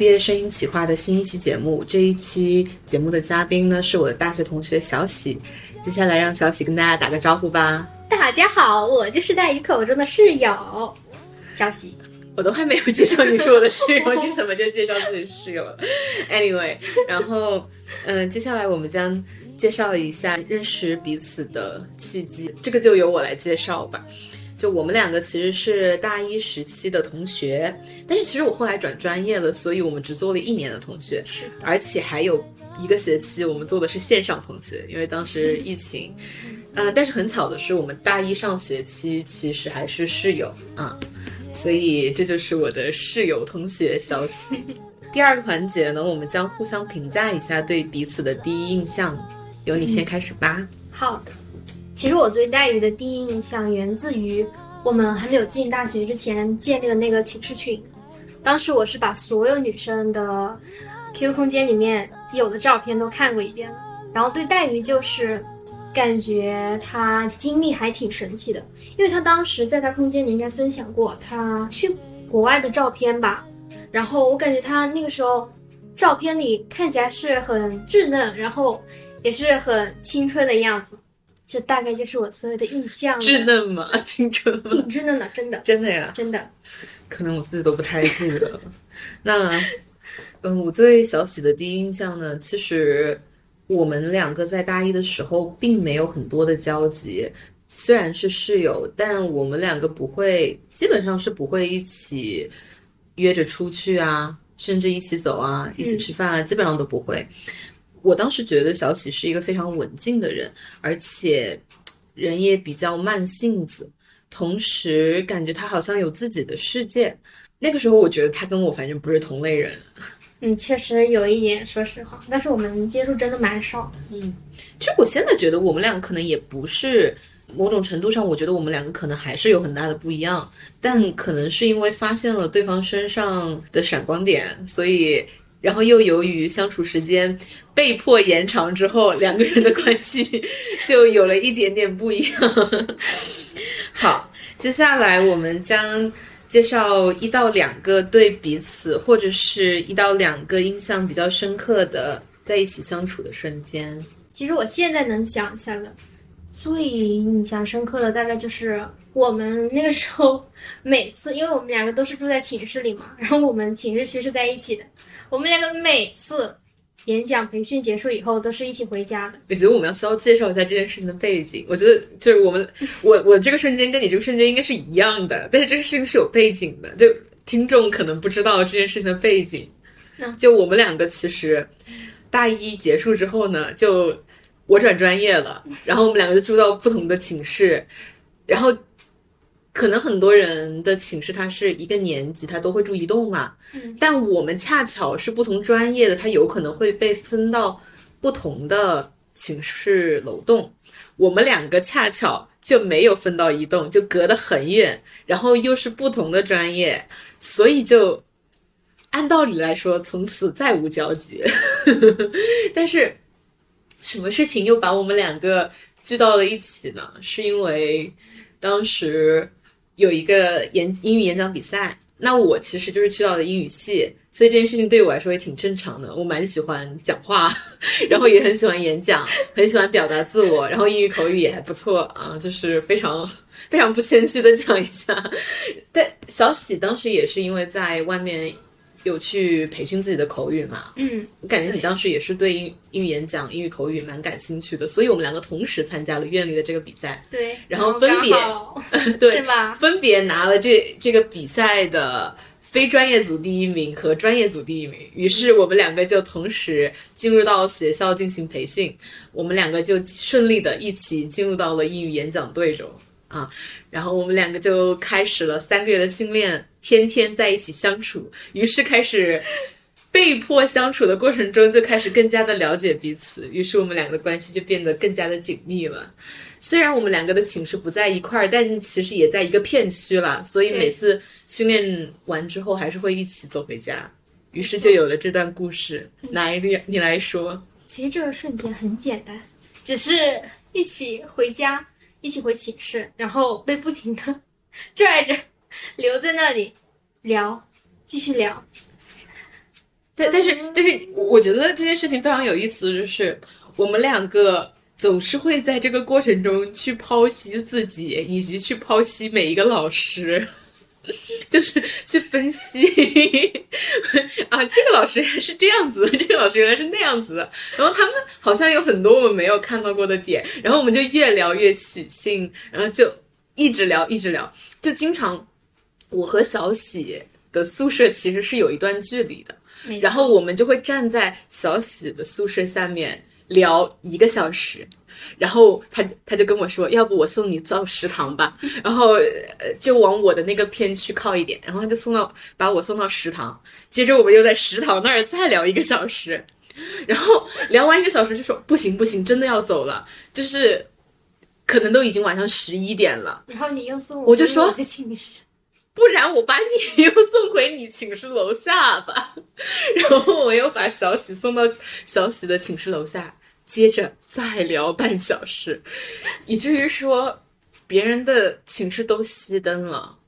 毕业声音企划的新一期节目。这一期节目的嘉宾呢是我的大学同学小喜，接下来让小喜跟大家打个招呼吧。大家好，我就是大鱼口中的室友小喜。我都还没有介绍你是我的室友，你怎么就介绍自己室友了？Anyway，然后嗯，接下来我们将介绍一下认识彼此的契机，这个就由我来介绍吧。就我们两个其实是大一时期的同学，但是其实我后来转专业了，所以我们只做了一年的同学，是，而且还有一个学期我们做的是线上同学，因为当时疫情，呃，但是很巧的是，我们大一上学期其实还是室友啊，所以这就是我的室友同学消息。第二个环节呢，我们将互相评价一下对彼此的第一印象，由你先开始吧。好的。其实我对黛玉的第一印象源自于我们还没有进大学之前建立的那个寝室群。当时我是把所有女生的 QQ 空间里面有的照片都看过一遍了，然后对黛玉就是感觉她经历还挺神奇的，因为她当时在她空间里应该分享过她去国外的照片吧。然后我感觉她那个时候照片里看起来是很稚嫩，然后也是很青春的样子。这大概就是我所有的印象。稚嫩吗？青春吗？挺稚嫩的，真的。真的呀？真的。可能我自己都不太记得了。那，嗯，我对小喜的第一印象呢，其实我们两个在大一的时候并没有很多的交集。虽然是室友，但我们两个不会，基本上是不会一起约着出去啊，甚至一起走啊，一起吃饭啊，基本上都不会。我当时觉得小喜是一个非常文静的人，而且人也比较慢性子，同时感觉他好像有自己的世界。那个时候我觉得他跟我反正不是同类人。嗯，确实有一点，说实话，但是我们接触真的蛮少的。嗯，其实我现在觉得我们两个可能也不是某种程度上，我觉得我们两个可能还是有很大的不一样，但可能是因为发现了对方身上的闪光点，所以。然后又由于相处时间被迫延长之后，两个人的关系就有了一点点不一样。好，接下来我们将介绍一到两个对彼此或者是一到两个印象比较深刻的在一起相处的瞬间。其实我现在能想一下的最印象深刻的，大概就是我们那个时候每次，因为我们两个都是住在寝室里嘛，然后我们寝室区是在一起的。我们两个每次演讲培训结束以后，都是一起回家的。我觉得我们要需要介绍一下这件事情的背景。我觉得就是我们，我我这个瞬间跟你这个瞬间应该是一样的，但是这个事情是有背景的，就听众可能不知道这件事情的背景。就我们两个其实大一结束之后呢，就我转专业了，然后我们两个就住到不同的寝室，然后。可能很多人的寝室，它是一个年级，它都会住一栋嘛。但我们恰巧是不同专业的，它有可能会被分到不同的寝室楼栋。我们两个恰巧就没有分到一栋，就隔得很远，然后又是不同的专业，所以就按道理来说，从此再无交集。但是，什么事情又把我们两个聚到了一起呢？是因为当时。有一个演英语演讲比赛，那我其实就是去到了英语系，所以这件事情对我来说也挺正常的。我蛮喜欢讲话，然后也很喜欢演讲，很喜欢表达自我，然后英语口语也还不错啊，就是非常 非常不谦虚的讲一下。但小喜当时也是因为在外面。有去培训自己的口语嘛？嗯，我感觉你当时也是对英英语演讲、英语口语蛮感兴趣的，所以我们两个同时参加了院里的这个比赛。对，然后分别 对是吧？分别拿了这这个比赛的非专业组第一名和专业组第一名。于是我们两个就同时进入到学校进行培训，我们两个就顺利的一起进入到了英语演讲队中啊。然后我们两个就开始了三个月的训练。天天在一起相处，于是开始被迫相处的过程中，就开始更加的了解彼此。于是我们两个的关系就变得更加的紧密了。虽然我们两个的寝室不在一块儿，但其实也在一个片区了。所以每次训练完之后，还是会一起走回家。于是就有了这段故事。哪一个你来说？其实这个瞬间很简单，只是一起回家，一起回寝室，然后被不停的 拽着。留在那里聊，继续聊，但但是但是，我觉得这件事情非常有意思，就是我们两个总是会在这个过程中去剖析自己，以及去剖析每一个老师。就是去分析。啊，这个老师是这样子，这个老师原来是那样子的，然后他们好像有很多我们没有看到过的点，然后我们就越聊越起兴，然后就一直聊一直聊，就经常我和小喜的宿舍其实是有一段距离的，然后我们就会站在小喜的宿舍下面聊一个小时。然后他他就跟我说，要不我送你到食堂吧，然后呃就往我的那个片区靠一点，然后他就送到把我送到食堂，接着我们又在食堂那儿再聊一个小时，然后聊完一个小时就说不行不行，真的要走了，就是可能都已经晚上十一点了。然后你又送我就说寝室，不然我把你又送回你寝室楼下吧，然后我又把小喜送到小喜的寝室楼下。接着再聊半小时，以至于说别人的寝室都熄灯了，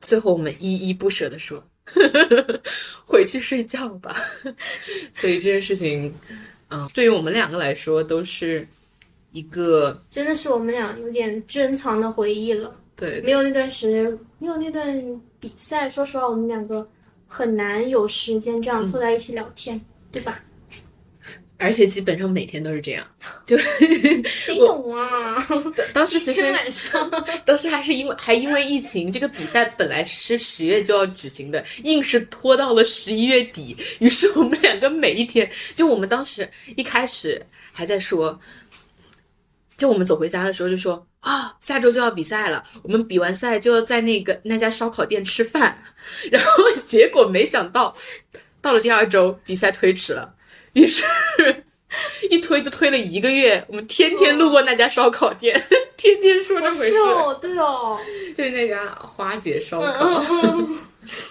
最后我们依依不舍的说：“ 回去睡觉吧。”所以这件事情，嗯，对于我们两个来说都是一个，真的是我们俩有点珍藏的回忆了。对，没有那段时间，没有那段比赛，说实话，我们两个很难有时间这样坐在一起聊天，对吧？而且基本上每天都是这样，就 谁懂啊？当时其实当时还是因为还因为疫情，这个比赛本来是十月就要举行的，硬是拖到了十一月底。于是我们两个每一天，就我们当时一开始还在说，就我们走回家的时候就说啊，下周就要比赛了，我们比完赛就要在那个那家烧烤店吃饭。然后结果没想到，到了第二周比赛推迟了。于是，一推就推了一个月。我们天天路过那家烧烤店，天天说这回事。对哦，就是那家花姐烧烤。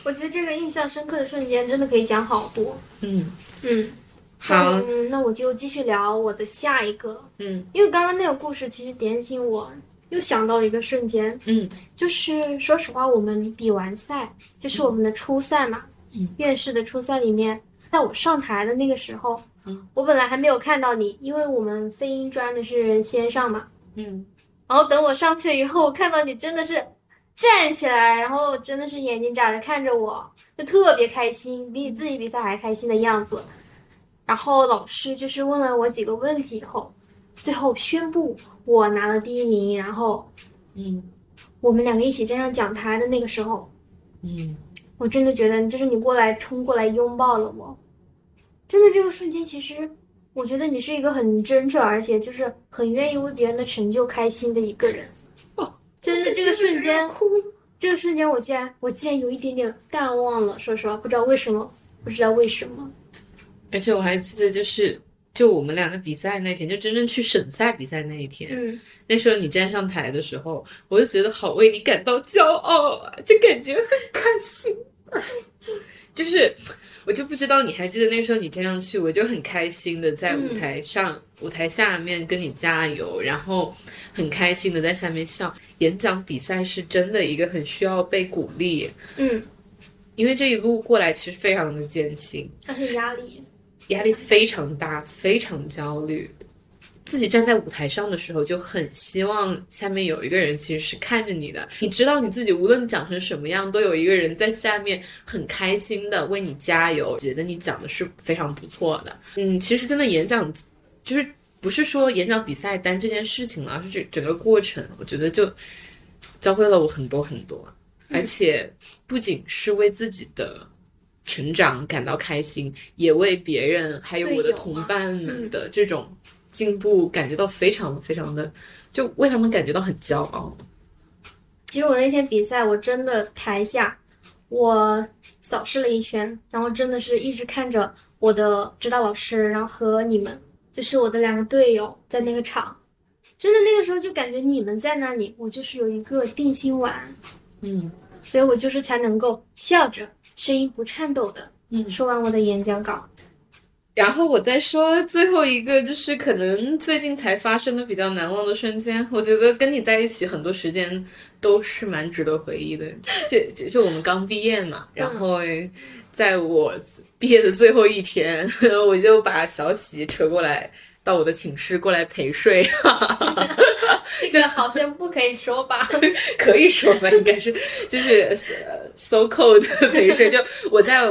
我觉得这个印象深刻的瞬间真的可以讲好多。嗯嗯，好，那我就继续聊我的下一个。嗯，因为刚刚那个故事其实点醒我，又想到了一个瞬间。嗯，就是说实话，我们比完赛，就是我们的初赛嘛，嗯院士的初赛里面。在我上台的那个时候，嗯，我本来还没有看到你，因为我们飞鹰专的是人先上嘛，嗯，然后等我上去以后，我看到你真的是站起来，然后真的是眼睛眨着看着我，就特别开心，比你自己比赛还开心的样子。然后老师就是问了我几个问题以后，最后宣布我拿了第一名，然后，嗯，我们两个一起站上讲台的那个时候，嗯。我真的觉得，就是你过来冲过来拥抱了我，真的这个瞬间，其实我觉得你是一个很真诚，而且就是很愿意为别人的成就开心的一个人。哦，真的这个瞬间，这个瞬间我竟然我竟然有一点点淡忘了，说实话，不知道为什么，不知道为什么。而且我还记得，就是就我们两个比赛那天，就真正去省赛比赛那一天，嗯，那时候你站上台的时候，我就觉得好为你感到骄傲啊，就感觉很开心。就是，我就不知道你还记得那时候你站上去，我就很开心的在舞台上、舞台下面跟你加油，然后很开心的在下面笑。演讲比赛是真的一个很需要被鼓励，嗯，因为这一路过来其实非常的艰辛，它是压力，压力非常大，非常焦虑。自己站在舞台上的时候，就很希望下面有一个人其实是看着你的。你知道你自己无论讲成什么样，都有一个人在下面很开心的为你加油，觉得你讲的是非常不错的。嗯，其实真的演讲，就是不是说演讲比赛单这件事情了，而是这整个过程，我觉得就教会了我很多很多。而且不仅是为自己的成长感到开心，也为别人还有我的同伴们的这种。进步感觉到非常非常的，就为他们感觉到很骄傲。其实我那天比赛，我真的台下我扫视了一圈，然后真的是一直看着我的指导老师，然后和你们，就是我的两个队友在那个场，真的那个时候就感觉你们在那里，我就是有一个定心丸，嗯，所以我就是才能够笑着，声音不颤抖的，嗯，说完我的演讲稿。然后我再说最后一个，就是可能最近才发生的比较难忘的瞬间。我觉得跟你在一起很多时间都是蛮值得回忆的。就就就我们刚毕业嘛，然后在我毕业的最后一天，我就把小喜扯过来到我的寝室过来陪睡。这个好像不可以说吧？可以说吧，应该是就是 so cold 陪睡。就我在，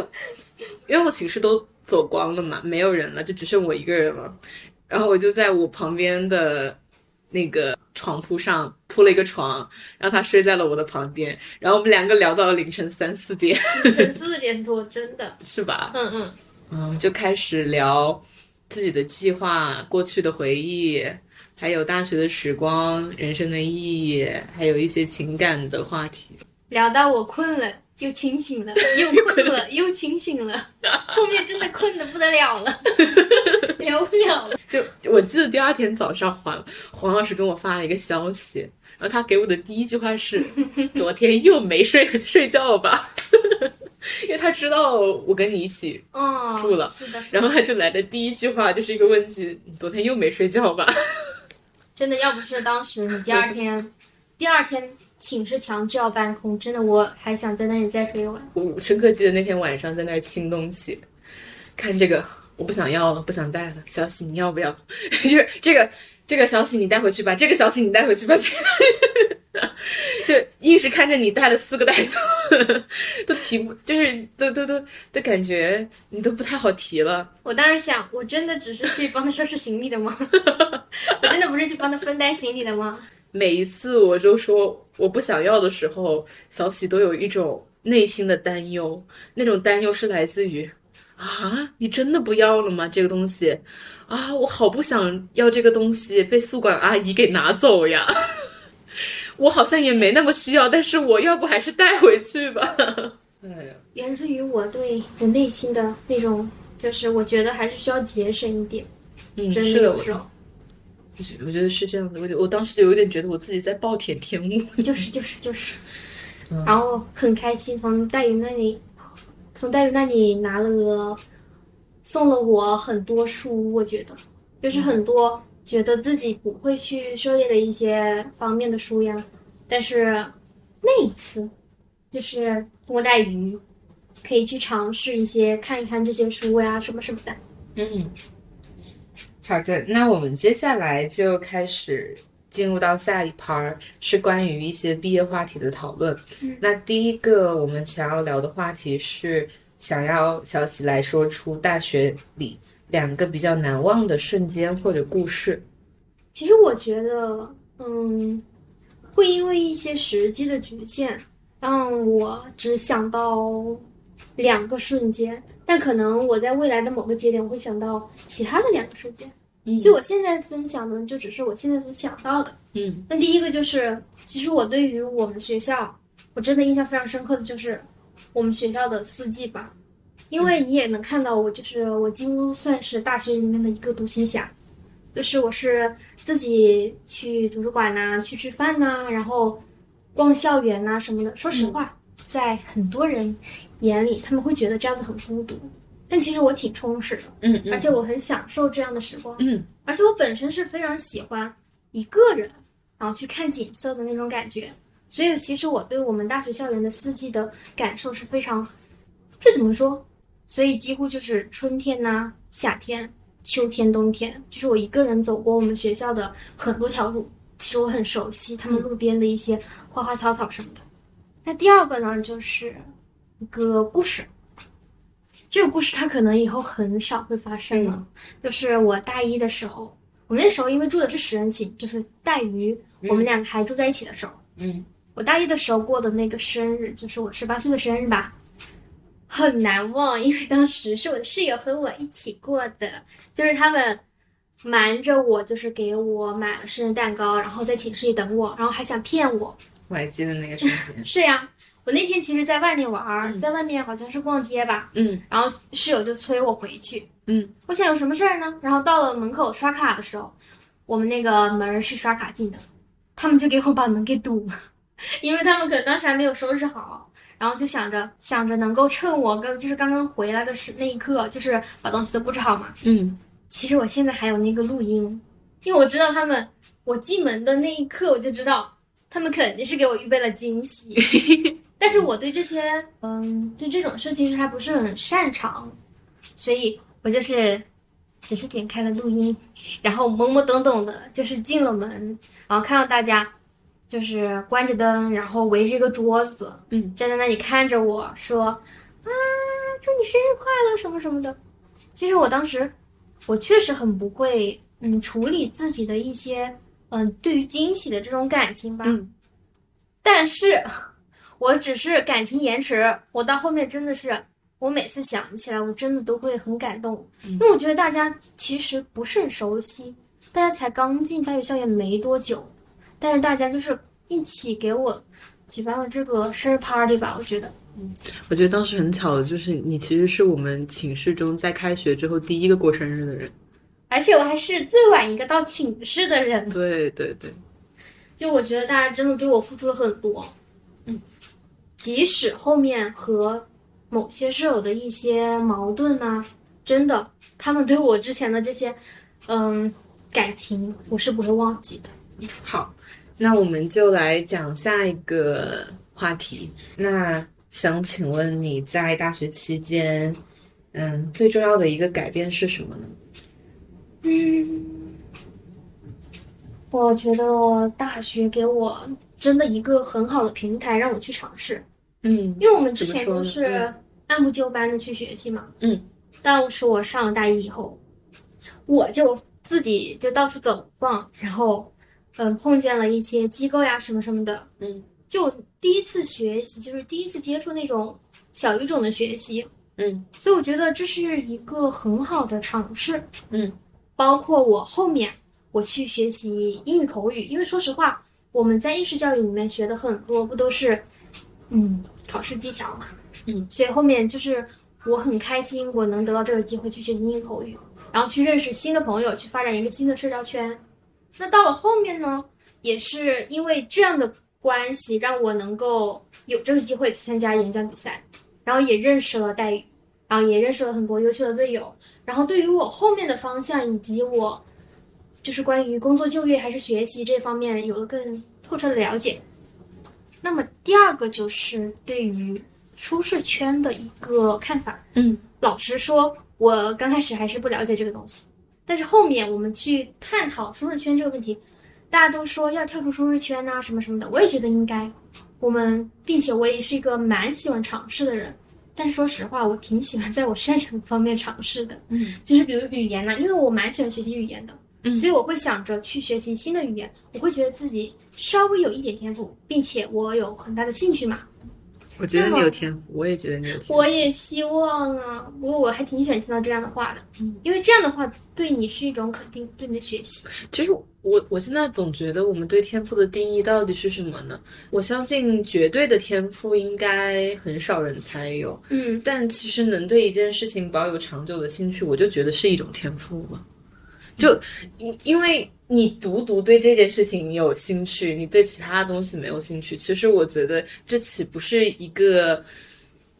因为我寝室都。走光了嘛，没有人了，就只剩我一个人了。然后我就在我旁边的那个床铺上铺了一个床，让他睡在了我的旁边。然后我们两个聊到了凌晨三四点，四点多，真的 是吧？嗯嗯嗯，就开始聊自己的计划、过去的回忆，还有大学的时光、人生的意义，还有一些情感的话题。聊到我困了。又清醒了，又困了，又清醒了，后面真的困的不得了了，聊不了了。就我记得第二天早上，黄黄老师跟我发了一个消息，然后他给我的第一句话是：“ 昨天又没睡睡觉吧？”因为他知道我跟你一起住了，是的。然后他就来的第一句话就是一个问句：“你昨天又没睡觉吧？” 真的，要不是当时你第二天，第二天。寝室墙就要搬空，真的，我还想在那里再睡一晚。我深刻记得那天晚上在那儿清东西，看这个，我不想要了，不想带了。小喜，你要不要？就是这个，这个小喜你带回去吧，这个小喜你带回去吧。就硬是看着你带了四个袋子，都提不，就是都都都都感觉你都不太好提了。我当时想，我真的只是去帮他收拾行李的吗？我真的不是去帮他分担行李的吗？每一次我就说我不想要的时候，小喜都有一种内心的担忧，那种担忧是来自于啊，你真的不要了吗？这个东西啊，我好不想要这个东西被宿管阿姨给拿走呀，我好像也没那么需要，但是我要不还是带回去吧。哎呀，源自于我对我内心的那种，就是我觉得还是需要节省一点，嗯，真的有时候。我觉得是这样的，我就我当时就有点觉得我自己在暴殄天物，就是就是就是，然后很开心从戴云那里，从戴云那里拿了个，送了我很多书，我觉得就是很多觉得自己不会去涉猎的一些方面的书呀，但是那一次，就是通过带鱼，可以去尝试一些看一看这些书呀什么什么的，嗯。好的，那我们接下来就开始进入到下一盘，是关于一些毕业话题的讨论。那第一个我们想要聊的话题是，想要小喜来说出大学里两个比较难忘的瞬间或者故事。其实我觉得，嗯，会因为一些时机的局限，让我只想到两个瞬间。但可能我在未来的某个节点，我会想到其他的两个瞬间。所以我现在分享的就只是我现在所想到的。嗯，那第一个就是，其实我对于我们学校，我真的印象非常深刻的就是我们学校的四季吧，因为你也能看到我，就是我几乎算是大学里面的一个独行侠，就是我是自己去图书馆呐，去吃饭呐，然后逛校园呐什么的。说实话，在很多人眼里，他们会觉得这样子很孤独。但其实我挺充实的，嗯，而且我很享受这样的时光，嗯，而且我本身是非常喜欢一个人，然后去看景色的那种感觉，所以其实我对我们大学校园的四季的感受是非常，这怎么说？所以几乎就是春天呐、夏天、秋天、冬天，就是我一个人走过我们学校的很多条路，其实我很熟悉他们路边的一些花花草草什么的。那第二个呢，就是一个故事。这个故事它可能以后很少会发生了。就是我大一的时候，我那时候因为住的是十人寝，就是带鱼，我们两个还住在一起的时候，嗯，我大一的时候过的那个生日，就是我十八岁的生日吧，很难忘，因为当时是我的室友和我一起过的，就是他们瞒着我，就是给我买了生日蛋糕，然后在寝室里等我，然后还想骗我。我还记得那个瞬间。是呀。我那天其实在外面玩儿，在外面好像是逛街吧，嗯，然后室友就催我回去，嗯，我想有什么事儿呢？然后到了门口刷卡的时候，我们那个门是刷卡进的，他们就给我把门给堵了，因为他们可能当时还没有收拾好，然后就想着想着能够趁我刚就是刚刚回来的时那一刻，就是把东西都布置好嘛。嗯，其实我现在还有那个录音，因为我知道他们，我进门的那一刻我就知道他们肯定是给我预备了惊喜。但是我对这些，嗯，对这种事其实还不是很擅长，所以我就是只是点开了录音，然后懵懵懂懂的，就是进了门，然后看到大家就是关着灯，然后围着一个桌子，嗯，站在那里看着我说啊，祝你生日快乐什么什么的。其实我当时我确实很不会，嗯，处理自己的一些，嗯，对于惊喜的这种感情吧，嗯，但是。我只是感情延迟，我到后面真的是，我每次想起来，我真的都会很感动，因为我觉得大家其实不是很熟悉，大家才刚进大学校园没多久，但是大家就是一起给我举办了这个生日 party 吧，我觉得，嗯，我觉得当时很巧的就是你其实是我们寝室中在开学之后第一个过生日的人，而且我还是最晚一个到寝室的人，对对对，就我觉得大家真的对我付出了很多。嗯。即使后面和某些舍友的一些矛盾呢，真的，他们对我之前的这些，嗯，感情，我是不会忘记的。好，那我们就来讲下一个话题。那想请问你在大学期间，嗯，最重要的一个改变是什么呢？嗯，我觉得大学给我。真的一个很好的平台让我去尝试，嗯，因为我们之前都是按部就班的去学习嘛，嗯，但是我上了大一以后，我就自己就到处走逛，然后，嗯，碰见了一些机构呀什么什么的，嗯，就第一次学习，就是第一次接触那种小语种的学习，嗯，所以我觉得这是一个很好的尝试，嗯，包括我后面我去学习英语口语，因为说实话。我们在应试教育里面学的很多，不都是，嗯，考试技巧嘛，嗯，所以后面就是我很开心，我能得到这个机会去学英语口语，然后去认识新的朋友，去发展一个新的社交圈。那到了后面呢，也是因为这样的关系，让我能够有这个机会去参加演讲比赛，然后也认识了戴宇，然后也认识了很多优秀的队友，然后对于我后面的方向以及我。就是关于工作、就业还是学习这方面有了更透彻的了解。那么第二个就是对于舒适圈的一个看法。嗯，老实说，我刚开始还是不了解这个东西，但是后面我们去探讨舒适圈这个问题，大家都说要跳出舒适圈呐，什么什么的，我也觉得应该。我们并且我也是一个蛮喜欢尝试的人，但说实话，我挺喜欢在我擅长方面尝试的。嗯，就是比如语言呢，因为我蛮喜欢学习语言的。嗯所以我会想着去学习新的语言，我会觉得自己稍微有一点天赋，并且我有很大的兴趣嘛。我觉得你有天赋，我也觉得你有天赋。我也希望啊，不过我还挺喜欢听到这样的话的，嗯，因为这样的话对你是一种肯定，对你的学习。其实我我现在总觉得我们对天赋的定义到底是什么呢？我相信绝对的天赋应该很少人才有，嗯，但其实能对一件事情保有长久的兴趣，我就觉得是一种天赋了。就因因为你独独对这件事情有兴趣，你对其他的东西没有兴趣，其实我觉得这岂不是一个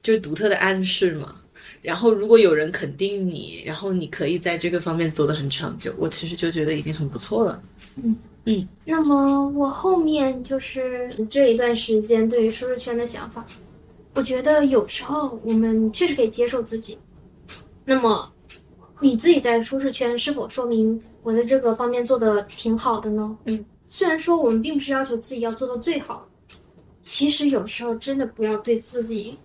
就是独特的暗示吗？然后如果有人肯定你，然后你可以在这个方面走得很长久，我其实就觉得已经很不错了。嗯嗯。那么我后面就是这一段时间对于舒适圈的想法，我觉得有时候我们确实可以接受自己。那么。你自己在舒适圈是否说明我在这个方面做的挺好的呢？嗯，虽然说我们并不是要求自己要做到最好，其实有时候真的不要对自己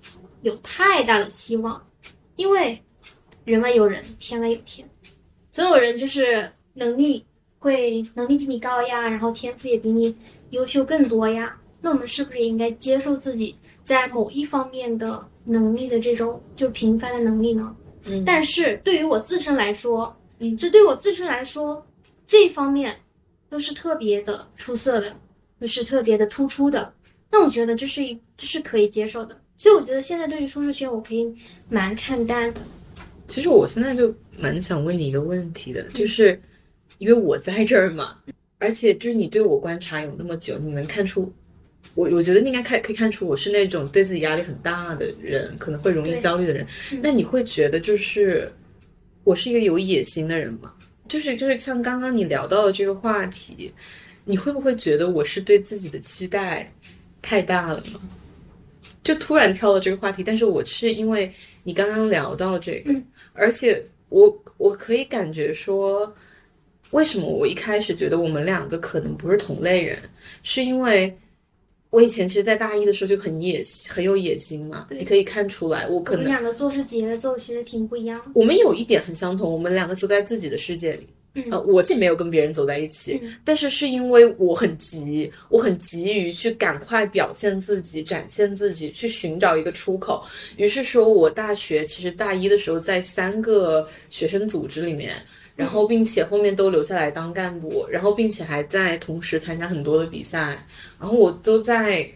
有太大的期望，因为人外有人，天外有天，总有人就是能力会能力比你高呀，然后天赋也比你优秀更多呀。那我们是不是也应该接受自己在某一方面的能力的这种就平凡的能力呢？嗯，但是对于我自身来说，嗯，这对我自身来说，这方面都是特别的出色的，都是特别的突出的。那我觉得这是一，这是可以接受的。所以我觉得现在对于舒适圈，我可以蛮看淡的。其实我现在就蛮想问你一个问题的，就是因为我在这儿嘛，而且就是你对我观察有那么久，你能看出我我觉得应该看可以看出我是那种对自己压力很大的人，可能会容易焦虑的人。那你会觉得就是我是一个有野心的人吗？就是就是像刚刚你聊到的这个话题，你会不会觉得我是对自己的期待太大了呢？就突然跳到这个话题，但是我是因为你刚刚聊到这个，而且我我可以感觉说，为什么我一开始觉得我们两个可能不是同类人，是因为。我以前其实，在大一的时候就很野，很有野心嘛。你可以看出来，我可能我们两个做事节奏其实挺不一样。我们有一点很相同，我们两个都在自己的世界里。呃，我既没有跟别人走在一起，但是是因为我很急，我很急于去赶快表现自己、展现自己，去寻找一个出口。于是说，我大学其实大一的时候，在三个学生组织里面。然后，并且后面都留下来当干部，然后并且还在同时参加很多的比赛，然后我都在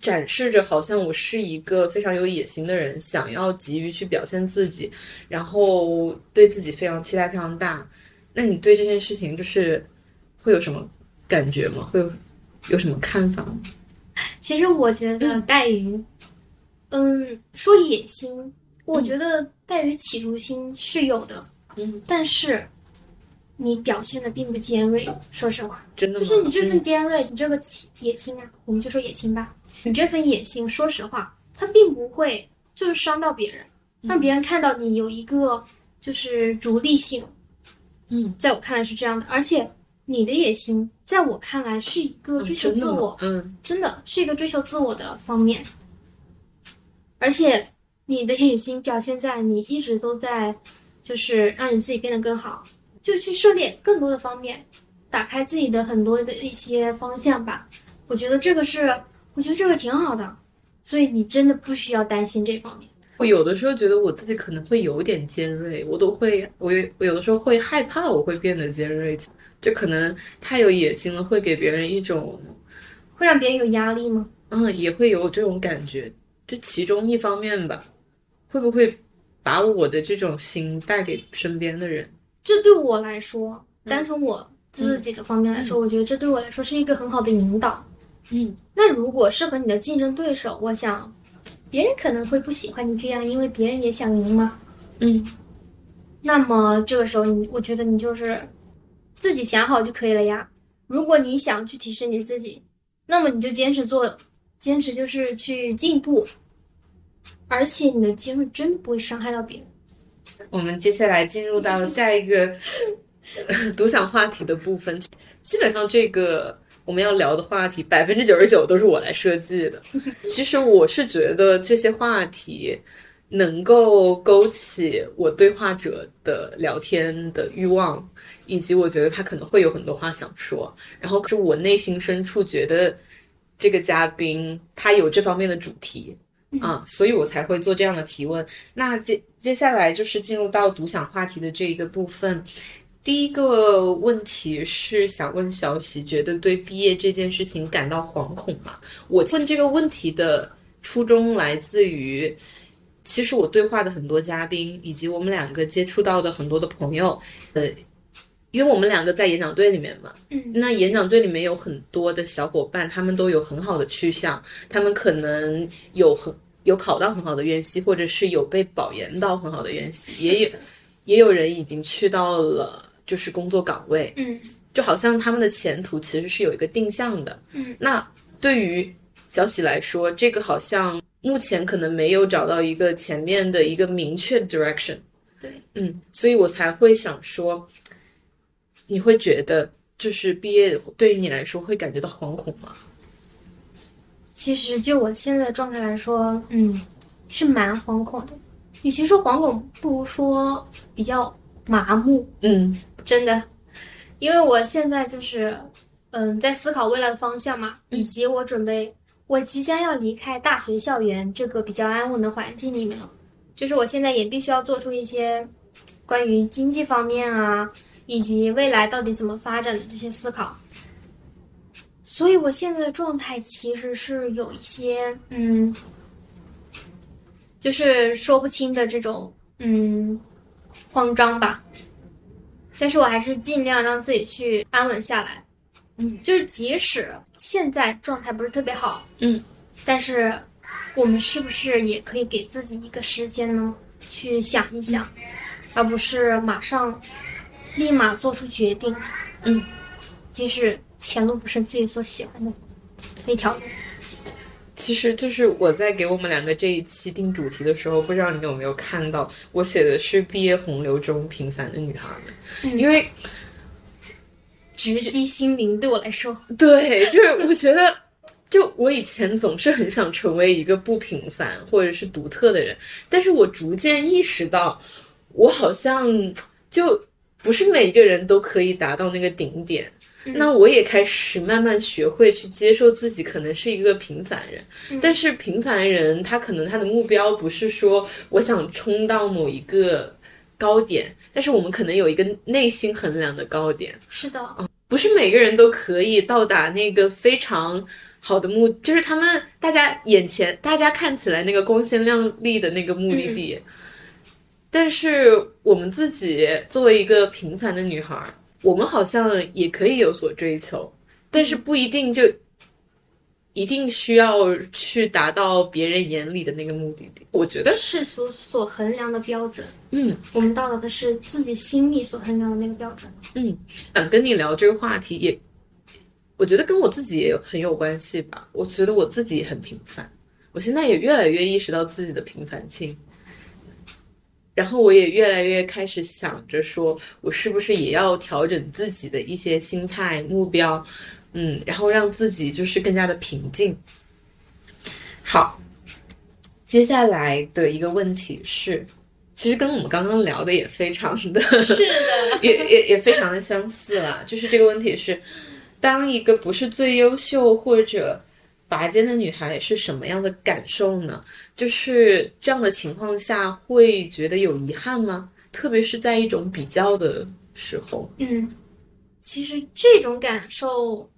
展示着，好像我是一个非常有野心的人，想要急于去表现自己，然后对自己非常期待非常大。那你对这件事情就是会有什么感觉吗？会有有什么看法吗？其实我觉得带鱼，嗯，说野心，我觉得带鱼企图心是有的。嗯，但是你表现的并不尖锐，说实话，真的就是你这份尖锐，你这个野心啊，我们就说野心吧，你这份野心，说实话，它并不会就是伤到别人，让别人看到你有一个就是逐利性，嗯，在我看来是这样的，而且你的野心，在我看来是一个追求自我，嗯，真的是一个追求自我的方面，而且你的野心表现在你一直都在。就是让你自己变得更好，就去涉猎更多的方面，打开自己的很多的一些方向吧。我觉得这个是，我觉得这个挺好的，所以你真的不需要担心这方面。我有的时候觉得我自己可能会有点尖锐，我都会，我我有的时候会害怕我会变得尖锐，就可能太有野心了，会给别人一种，会让别人有压力吗？嗯，也会有这种感觉，这其中一方面吧，会不会？把我的这种心带给身边的人，这对我来说，单从我自己的方面来说，我觉得这对我来说是一个很好的引导。嗯，那如果是和你的竞争对手，我想别人可能会不喜欢你这样，因为别人也想赢嘛。嗯，那么这个时候，你我觉得你就是自己想好就可以了呀。如果你想去提升你自己，那么你就坚持做，坚持就是去进步。而且你的尖锐真的不会伤害到别人。我们接下来进入到下一个独享话题的部分。基本上这个我们要聊的话题，百分之九十九都是我来设计的。其实我是觉得这些话题能够勾起我对话者的聊天的欲望，以及我觉得他可能会有很多话想说。然后可是我内心深处觉得这个嘉宾他有这方面的主题。啊，所以我才会做这样的提问。那接接下来就是进入到独享话题的这一个部分。第一个问题是想问小喜，觉得对毕业这件事情感到惶恐吗？我问这个问题的初衷来自于，其实我对话的很多嘉宾，以及我们两个接触到的很多的朋友，呃，因为我们两个在演讲队里面嘛，嗯，那演讲队里面有很多的小伙伴，他们都有很好的去向，他们可能有很。有考到很好的院系，或者是有被保研到很好的院系，也有也有人已经去到了就是工作岗位，嗯，就好像他们的前途其实是有一个定向的，嗯，那对于小喜来说，这个好像目前可能没有找到一个前面的一个明确 direction，对，嗯，所以我才会想说，你会觉得就是毕业对于你来说会感觉到惶恐吗？其实就我现在的状态来说，嗯，是蛮惶恐的。与其说惶恐，不如说比较麻木。嗯，真的，因为我现在就是，嗯，在思考未来的方向嘛，以及我准备，我即将要离开大学校园这个比较安稳的环境里面了。就是我现在也必须要做出一些关于经济方面啊，以及未来到底怎么发展的这些思考。所以，我现在的状态其实是有一些，嗯，就是说不清的这种，嗯，慌张吧。但是我还是尽量让自己去安稳下来。嗯，就是即使现在状态不是特别好，嗯，但是我们是不是也可以给自己一个时间呢，去想一想，而不是马上立马做出决定，嗯，即使前路不是自己所喜欢的那条路。其实就是我在给我们两个这一期定主题的时候，不知道你有没有看到，我写的是毕业洪流中平凡的女孩们，因为直击心灵对我来说，对，就是我觉得，就我以前总是很想成为一个不平凡或者是独特的人，但是我逐渐意识到，我好像就不是每一个人都可以达到那个顶点。那我也开始慢慢学会去接受自己可能是一个平凡人，但是平凡人他可能他的目标不是说我想冲到某一个高点，但是我们可能有一个内心衡量的高点。是的，嗯，不是每个人都可以到达那个非常好的目，就是他们大家眼前大家看起来那个光鲜亮丽的那个目的地，但是我们自己作为一个平凡的女孩。我们好像也可以有所追求，但是不一定就一定需要去达到别人眼里的那个目的地。我觉得世俗所衡量的标准，嗯，我们到达的是自己心里所衡量的那个标准。嗯，想跟你聊这个话题，也我觉得跟我自己也很有关系吧。我觉得我自己很平凡，我现在也越来越意识到自己的平凡性。然后我也越来越开始想着说，我是不是也要调整自己的一些心态目标，嗯，然后让自己就是更加的平静。好，接下来的一个问题是，其实跟我们刚刚聊的也非常的，是的，也也也非常的相似了。就是这个问题是，当一个不是最优秀或者。拔尖的女孩是什么样的感受呢？就是这样的情况下会觉得有遗憾吗？特别是在一种比较的时候。嗯，其实这种感受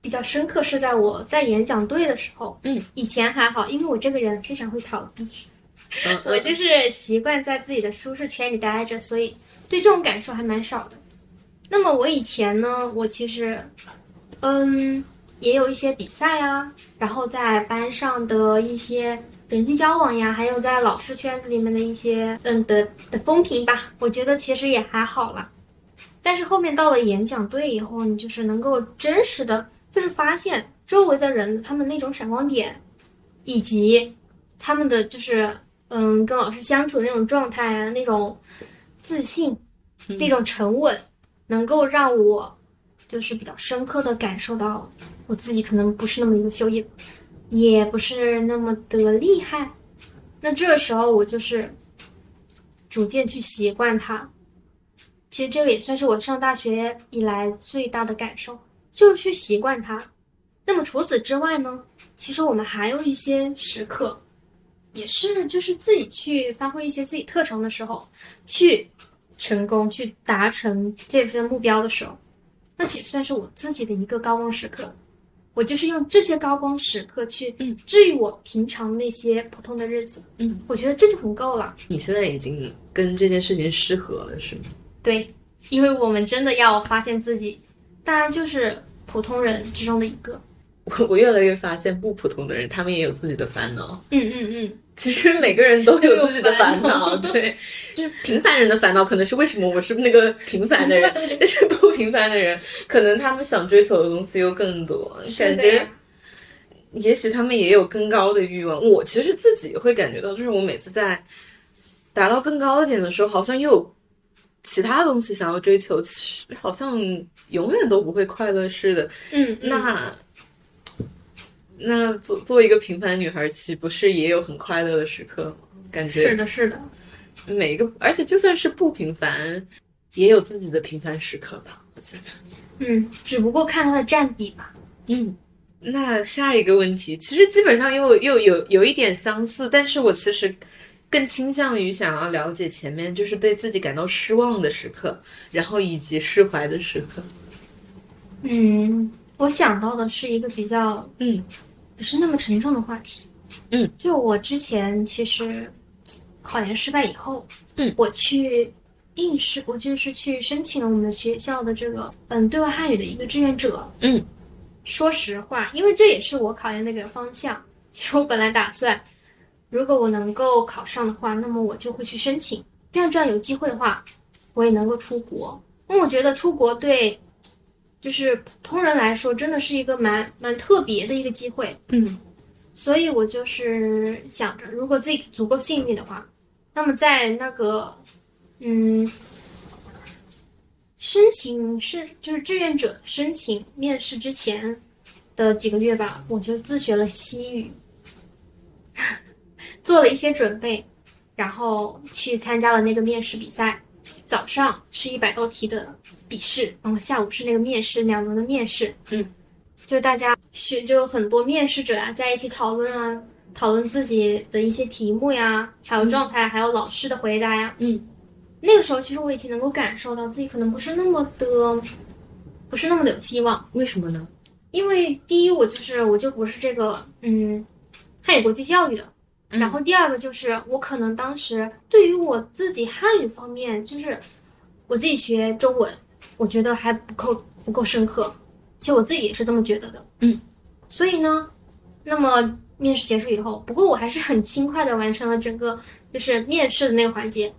比较深刻是在我在演讲队的时候。嗯，以前还好，因为我这个人非常会逃避，我就是习惯在自己的舒适圈里待着，所以对这种感受还蛮少的。那么我以前呢，我其实，嗯。也有一些比赛啊，然后在班上的一些人际交往呀，还有在老师圈子里面的一些嗯的的风评吧，我觉得其实也还好了。但是后面到了演讲队以后，你就是能够真实的，就是发现周围的人他们那种闪光点，以及他们的就是嗯跟老师相处的那种状态啊，那种自信，那种沉稳，能够让我就是比较深刻的感受到。我自己可能不是那么优秀，也也不是那么的厉害。那这时候，我就是逐渐去习惯它。其实这个也算是我上大学以来最大的感受，就是去习惯它。那么除此之外呢？其实我们还有一些时刻，也是就是自己去发挥一些自己特长的时候，去成功去达成这份目标的时候，那也算是我自己的一个高光时刻。我就是用这些高光时刻去治愈我平常那些普通的日子，嗯，我觉得这就很够了。你现在已经跟这件事情适合了，是吗？对，因为我们真的要发现自己，大家就是普通人之中的一个。我我越来越发现，不普通的人，他们也有自己的烦恼。嗯嗯嗯。其实每个人都有自己的烦恼，对，就是平凡人的烦恼可能是为什么我是那个平凡的人，但是不平凡的人可能他们想追求的东西又更多，感觉，也许他们也有更高的欲望。我其实自己会感觉到，就是我每次在达到更高的点的时候，好像又有其他东西想要追求，其实好像永远都不会快乐似的。嗯，那。那做做一个平凡女孩，岂不是也有很快乐的时刻吗？感觉是的，是的。每一个，而且就算是不平凡，也有自己的平凡时刻吧。我觉得，嗯，只不过看它的占比吧。嗯，那下一个问题，其实基本上又又有有一点相似，但是我其实更倾向于想要了解前面就是对自己感到失望的时刻，然后以及释怀的时刻。嗯，我想到的是一个比较嗯。不是那么沉重的话题，嗯，就我之前其实考研失败以后，嗯，我去应试，我就是去申请了我们学校的这个嗯对外汉语的一个志愿者。嗯，说实话，因为这也是我考研的一个方向。其实我本来打算，如果我能够考上的话，那么我就会去申请。这样这样有机会的话，我也能够出国。因为我觉得出国对，就是普通人来说，真的是一个蛮蛮特别的一个机会。嗯，所以我就是想着，如果自己足够幸运的话，那么在那个，嗯，申请是就是志愿者申请面试之前的几个月吧，我就自学了西语，做了一些准备，然后去参加了那个面试比赛。早上是一百道题的笔试，然后下午是那个面试，两轮的面试。嗯，就大家学就有很多面试者啊，在一起讨论啊，讨论自己的一些题目呀，还有状态，还有老师的回答呀。嗯，那个时候其实我已经能够感受到自己可能不是那么的，不是那么的有希望。为什么呢？因为第一，我就是我就不是这个嗯汉语国际教育的。然后第二个就是我可能当时对于我自己汉语方面，就是我自己学中文，我觉得还不够不够深刻。其实我自己也是这么觉得的。嗯，所以呢，那么面试结束以后，不过我还是很轻快的完成了整个就是面试的那个环节。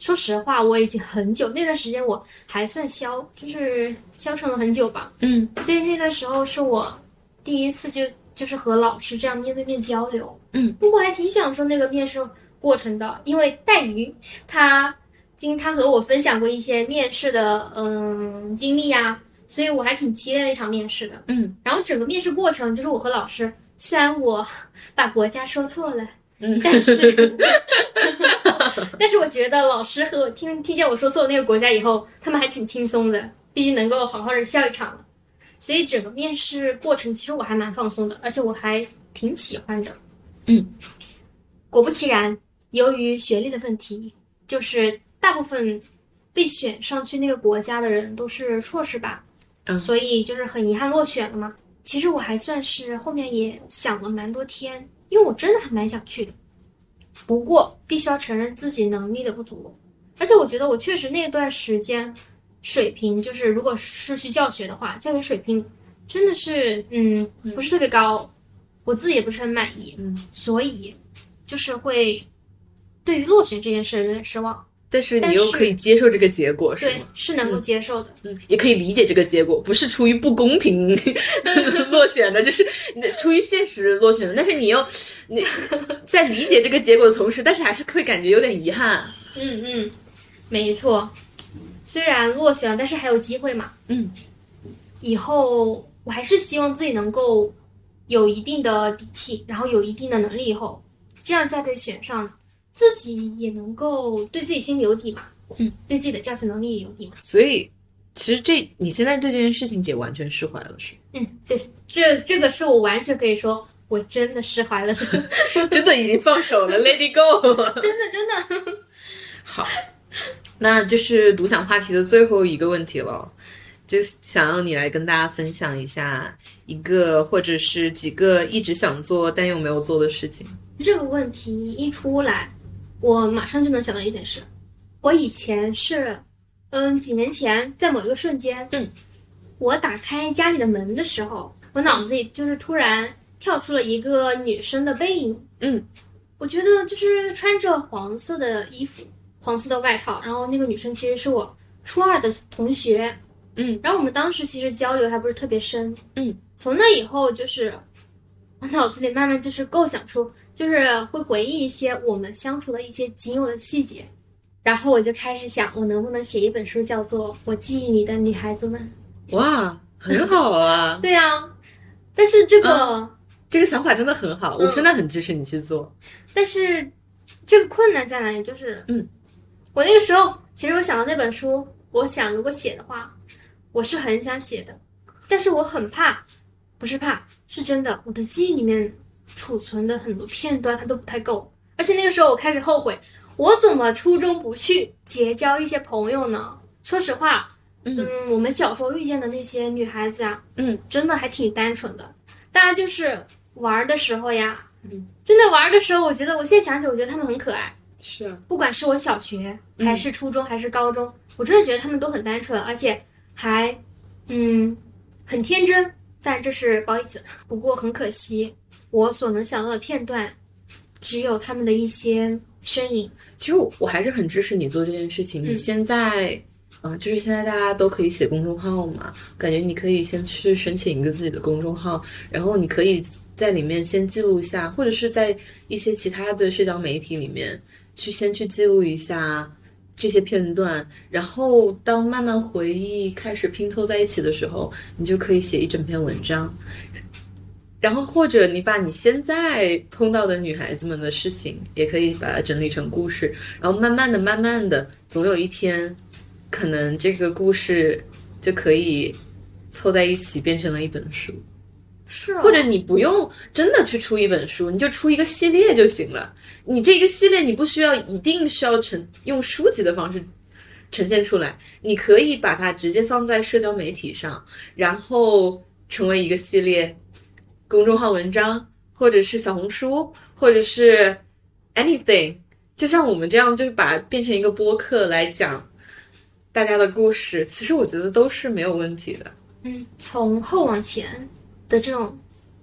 说实话，我已经很久那段时间我还算消，就是消沉了很久吧。嗯，所以那段时候是我第一次就。就是和老师这样面对面交流，嗯，不过还挺享受那个面试过程的，因为带鱼他经他和我分享过一些面试的嗯经历呀，所以我还挺期待那场面试的，嗯，然后整个面试过程就是我和老师，虽然我把国家说错了，嗯，但是 但是我觉得老师和我听听见我说错那个国家以后，他们还挺轻松的，毕竟能够好好的笑一场了。所以整个面试过程其实我还蛮放松的，而且我还挺喜欢的。嗯，果不其然，由于学历的问题，就是大部分被选上去那个国家的人都是硕士吧，嗯，所以就是很遗憾落选了嘛。其实我还算是后面也想了蛮多天，因为我真的还蛮想去的。不过必须要承认自己能力的不足，而且我觉得我确实那段时间。水平就是，如果是去教学的话，教学水平真的是，嗯，不是特别高，我自己也不是很满意，嗯，所以就是会对于落选这件事有点失望。但是你又可以接受这个结果，是吗？是能够接受的，嗯，也可以理解这个结果，不是出于不公平 落选的，就是 出于现实落选的。但是你又你在理解这个结果的同时，但是还是会感觉有点遗憾。嗯嗯，没错。虽然落选了，但是还有机会嘛？嗯，以后我还是希望自己能够有一定的底气，然后有一定的能力，以后这样再被选上，自己也能够对自己心里有底嘛。嗯，对自己的教学能力也有底嘛。所以，其实这你现在对这件事情也完全释怀了，是？嗯，对，这这个是我完全可以说，我真的释怀了，真的已经放手了，Lady Go，真的真的好。那就是独享话题的最后一个问题了，就想要你来跟大家分享一下一个或者是几个一直想做但又没有做的事情。这个问题一出来，我马上就能想到一件事。我以前是，嗯，几年前在某一个瞬间，嗯，我打开家里的门的时候，我脑子里就是突然跳出了一个女生的背影，嗯，我觉得就是穿着黄色的衣服。黄色的外套，然后那个女生其实是我初二的同学，嗯，然后我们当时其实交流还不是特别深，嗯，从那以后就是我脑子里慢慢就是构想出，就是会回忆一些我们相处的一些仅有的细节，然后我就开始想，我能不能写一本书，叫做《我记忆里的女孩子们》？哇，很好啊！对呀，但是这个这个想法真的很好，我真的很支持你去做。但是这个困难在哪里？就是嗯。我那个时候，其实我想到那本书，我想如果写的话，我是很想写的，但是我很怕，不是怕，是真的，我的记忆里面储存的很多片段它都不太够，而且那个时候我开始后悔，我怎么初中不去结交一些朋友呢？说实话，嗯，我们小时候遇见的那些女孩子啊，嗯，真的还挺单纯的，大家就是玩的时候呀，嗯，真的玩的时候，我觉得我现在想起，我觉得她们很可爱。是啊，不管是我小学还是初中还是高中，我真的觉得她们都很单纯，而且还嗯很天真。但这是褒义词，不过很可惜，我所能想到的片段只有他们的一些身影。其实我我还是很支持你做这件事情。你现在，呃，就是现在大家都可以写公众号嘛，感觉你可以先去申请一个自己的公众号，然后你可以在里面先记录一下，或者是在一些其他的社交媒体里面去先去记录一下这些片段，然后当慢慢回忆开始拼凑在一起的时候，你就可以写一整篇文章。然后或者你把你现在碰到的女孩子们的事情，也可以把它整理成故事，然后慢慢的、慢慢的，总有一天，可能这个故事就可以凑在一起变成了一本书。是，或者你不用真的去出一本书，你就出一个系列就行了。你这个系列你不需要一定需要呈用书籍的方式呈现出来，你可以把它直接放在社交媒体上，然后成为一个系列。公众号文章，或者是小红书，或者是 anything，就像我们这样，就是把变成一个播客来讲大家的故事，其实我觉得都是没有问题的。嗯，从后往前的这种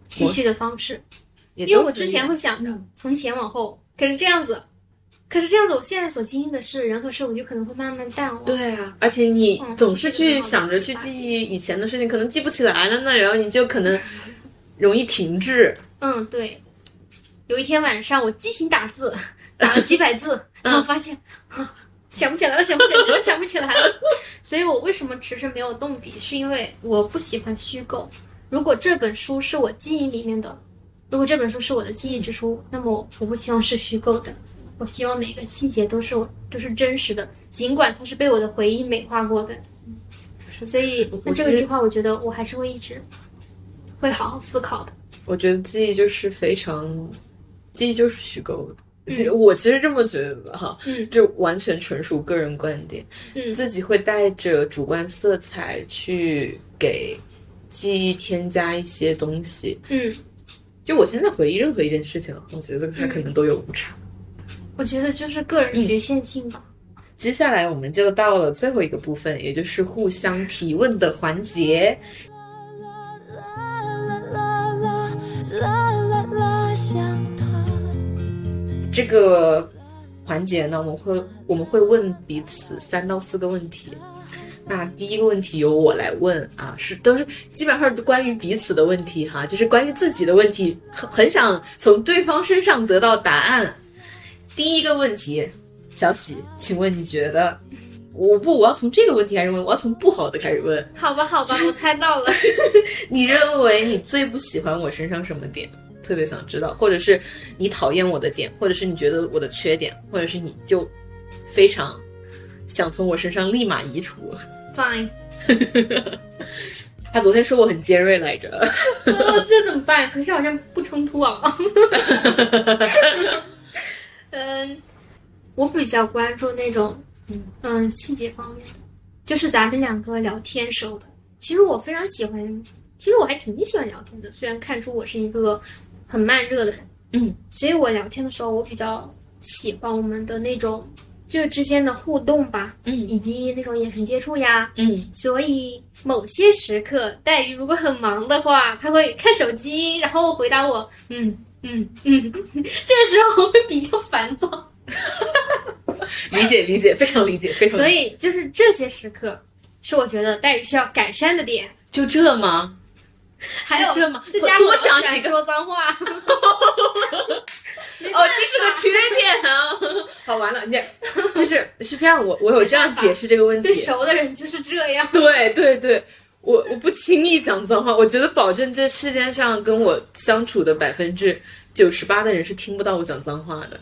继续的方式，因为我之前会想着从前往后，可是这样子，可是这样子，我现在所经历的事人和事，我就可能会慢慢淡忘。对啊，而且你总是去想着去记忆以前的事情，可能记不起来了呢，然后你就可能。容易停滞。嗯，对。有一天晚上，我激情打字，打了几百字，然后发现，想不起来了，想不起来了，想不起来了。所以我为什么迟迟没有动笔？是因为我不喜欢虚构。如果这本书是我记忆里面的，如果这本书是我的记忆之书，那么我不希望是虚构的。我希望每个细节都是我，都是真实的，尽管它是被我的回忆美化过的。所以，那这个计划，我觉得我还是会一直。会好好思考的。我觉得记忆就是非常，记忆就是虚构的。我其实这么觉得哈，就完全纯属个人观点。嗯，自己会带着主观色彩去给记忆添加一些东西。嗯，就我现在回忆任何一件事情，我觉得它可能都有误差。我觉得就是个人局限性吧。接下来我们就到了最后一个部分，也就是互相提问的环节。这个环节呢，我们会我们会问彼此三到四个问题。那第一个问题由我来问啊，是都是基本上都关于彼此的问题哈，就是关于自己的问题，很很想从对方身上得到答案。第一个问题，小喜，请问你觉得，我不，我要从这个问题开始问，我要从不好的开始问。好吧，好吧，我猜到了。你认为你最不喜欢我身上什么点？特别想知道，或者是你讨厌我的点，或者是你觉得我的缺点，或者是你就非常想从我身上立马移除。Fine。他昨天说我很尖锐来着。这怎么办？可是好像不冲突啊。嗯，我比较关注那种嗯细节方面的，就是咱们两个聊天时候的。其实我非常喜欢，其实我还挺喜欢聊天的，虽然看出我是一个。很慢热的人，嗯，所以我聊天的时候，我比较喜欢我们的那种就是之间的互动吧，嗯，以及那种眼神接触呀，嗯，所以某些时刻，黛玉如果很忙的话，他会看手机，然后回答我，嗯嗯嗯，这个时候我会比较烦躁，理解理解，非常理解，非常。所以就是这些时刻，是我觉得黛玉需要改善的点，就这吗？还有这吗？这家多讲几个说脏话。哦，这是个缺点啊！好，完了，你 就是是这样，我我有这样解释这个问题。对熟的人就是这样。对对对，我我不轻易讲脏话，我觉得保证这世界上跟我相处的百分之九十八的人是听不到我讲脏话的。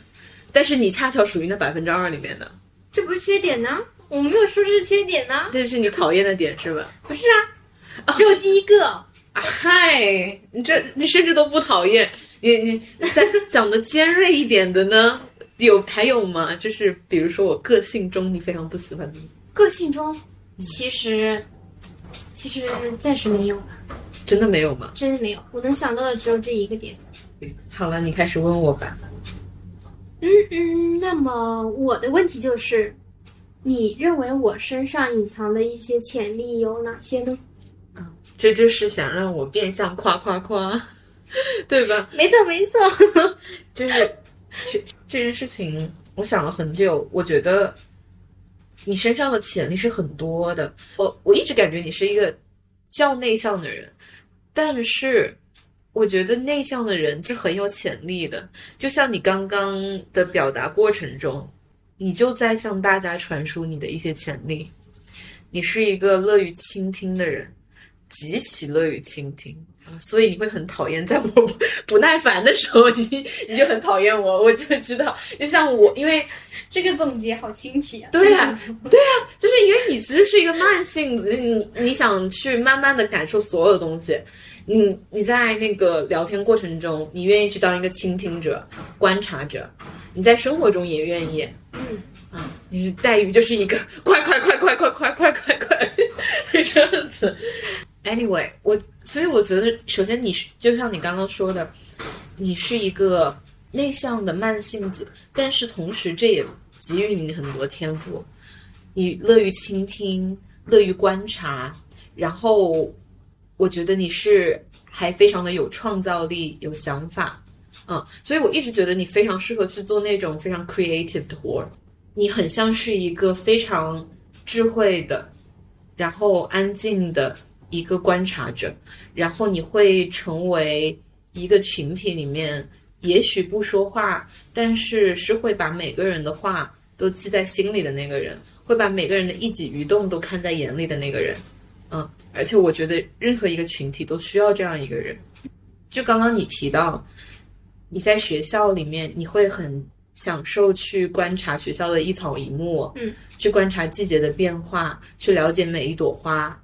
但是你恰巧属于那百分之二里面的。这不是缺点呢？我没有说这是缺点呢。这是你讨厌的点是吧？不是啊，只有第一个。嗨，你这你甚至都不讨厌你你再讲的尖锐一点的呢？有还有吗？就是比如说我个性中你非常不喜欢的。个性中，其实其实暂时没有。真的没有吗？真的没有，我能想到的只有这一个点。好了，你开始问我吧。嗯嗯，那么我的问题就是，你认为我身上隐藏的一些潜力有哪些呢？啊，这就是想让我变相夸夸夸，对吧？没错没错，就是这这件事情，我想了很久，我觉得你身上的潜力是很多的。我我一直感觉你是一个较内向的人，但是。我觉得内向的人是很有潜力的，就像你刚刚的表达过程中，你就在向大家传输你的一些潜力。你是一个乐于倾听的人，极其乐于倾听所以你会很讨厌在我 不耐烦的时候，你你就很讨厌我，我就知道。就像我，因为 这个总结好清奇啊。对呀，对呀，就是因为你其实是一个慢性子，你你想去慢慢的感受所有的东西。你你在那个聊天过程中，你愿意去当一个倾听者、观察者，你在生活中也愿意，嗯啊，你是待遇就是一个 快快快快快快快快快这样子。Anyway，我所以我觉得，首先你是就像你刚刚说的，你是一个内向的慢性子，但是同时这也给予你很多天赋，你乐于倾听，乐于观察，然后。我觉得你是还非常的有创造力、有想法，嗯，所以我一直觉得你非常适合去做那种非常 creative 的活儿。你很像是一个非常智慧的，然后安静的一个观察者，然后你会成为一个群体里面，也许不说话，但是是会把每个人的话都记在心里的那个人，会把每个人的一举一动都看在眼里的那个人，嗯。而且我觉得任何一个群体都需要这样一个人。就刚刚你提到，你在学校里面你会很享受去观察学校的一草一木，嗯，去观察季节的变化，去了解每一朵花。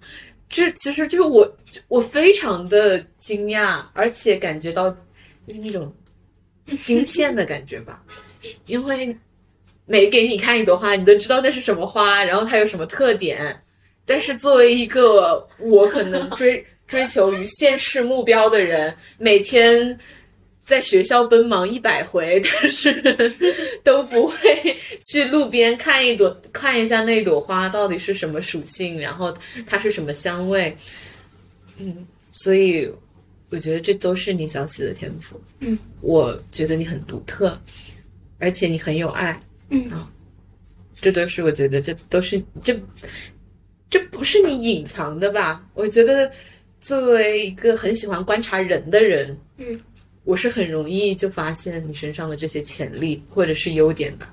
这其实就是我我非常的惊讶，而且感觉到就是那种惊 羡的感觉吧，因为每给你看一朵花，你都知道那是什么花，然后它有什么特点。但是作为一个我可能追 追求于现实目标的人，每天在学校奔忙一百回，但是 都不会去路边看一朵看一下那朵花到底是什么属性，然后它是什么香味。嗯，所以我觉得这都是你小喜的天赋。嗯，我觉得你很独特，而且你很有爱。嗯啊，这都是我觉得这都是这。这不是你隐藏的吧？我觉得，作为一个很喜欢观察人的人，嗯，我是很容易就发现你身上的这些潜力或者是优点的。